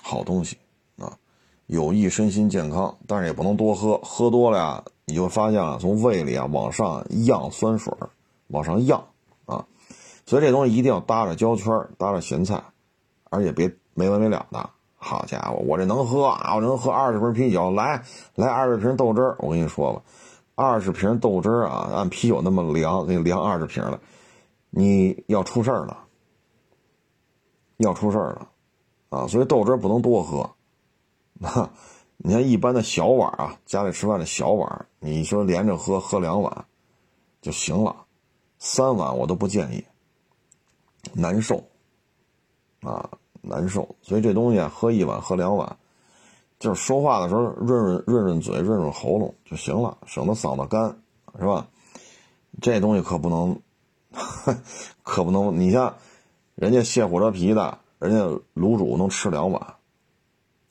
好东西啊，有益身心健康，但是也不能多喝，喝多了呀，你就会发现啊，从胃里啊往上漾酸水，往上漾。所以这东西一定要搭着胶圈，搭着咸菜，而且别没完没了的。好家伙，我这能喝啊！我能喝二十瓶啤酒，来来二十瓶豆汁儿。我跟你说吧，二十瓶豆汁儿啊，按啤酒那么凉，那凉二十瓶了，你要出事儿了，要出事儿了啊！所以豆汁儿不能多喝。*laughs* 你看一般的小碗啊，家里吃饭的小碗，你说连着喝喝两碗就行了，三碗我都不建议。难受，啊，难受，所以这东西，喝一碗，喝两碗，就是说话的时候润润润润嘴，润润喉咙就行了，省得嗓子干，是吧？这东西可不能，*laughs* 可不能。你像人家卸火车皮的，人家卤煮能吃两碗，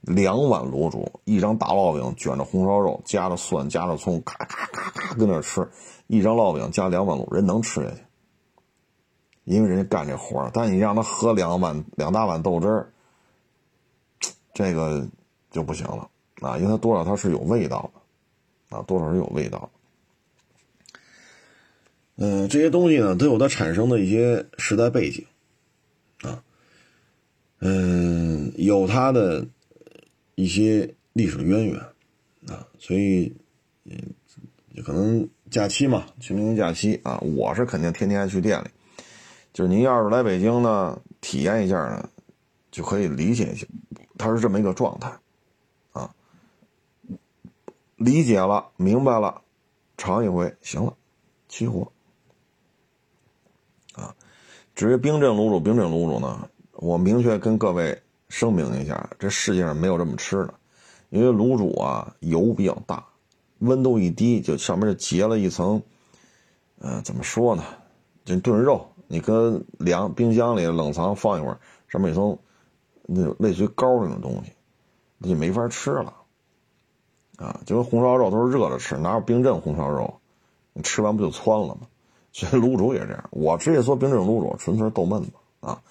两碗卤煮，一张大烙饼卷着红烧肉，加着蒜，加着葱，咔咔咔咔跟那吃，一张烙饼加两碗卤，人能吃下去。因为人家干这活儿，但你让他喝两碗两大碗豆汁儿，*tsk* 这个就不行了啊！因为它多少它是有味道的啊，多少是有味道。嗯，这些东西呢都有它产生的一些时代背景啊，嗯，有它的一些历史渊源啊，所以嗯，可能假期嘛，清明假期啊，我是肯定天天去店里。就是您要是来北京呢，体验一下呢，就可以理解一下，它是这么一个状态，啊，理解了，明白了，尝一回行了，齐活，啊，至于冰镇卤煮，冰镇卤煮呢，我明确跟各位声明一下，这世界上没有这么吃的，因为卤煮啊油比较大，温度一低，就上面就结了一层，呃，怎么说呢，就炖肉。你搁凉冰箱里冷藏放一会儿，上面一层那类似于膏那种东西，那就没法吃了，啊，就跟红烧肉都是热着吃，哪有冰镇红烧肉？你吃完不就窜了吗？所以卤煮也是这样，我直接做冰镇卤煮，纯粹是逗闷子啊。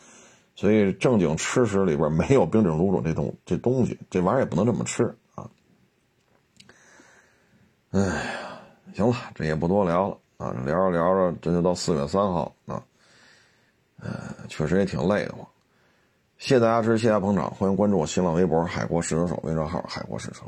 所以正经吃食里边没有冰镇卤煮这东这东西，这玩意儿也不能这么吃啊。哎呀，行了，这也不多聊了啊，聊着聊着这就到四月三号啊。呃，确实也挺累的慌。谢谢大家支持，谢谢大家捧场，欢迎关注我新浪微博“海国试车手”微信号“海国试车”。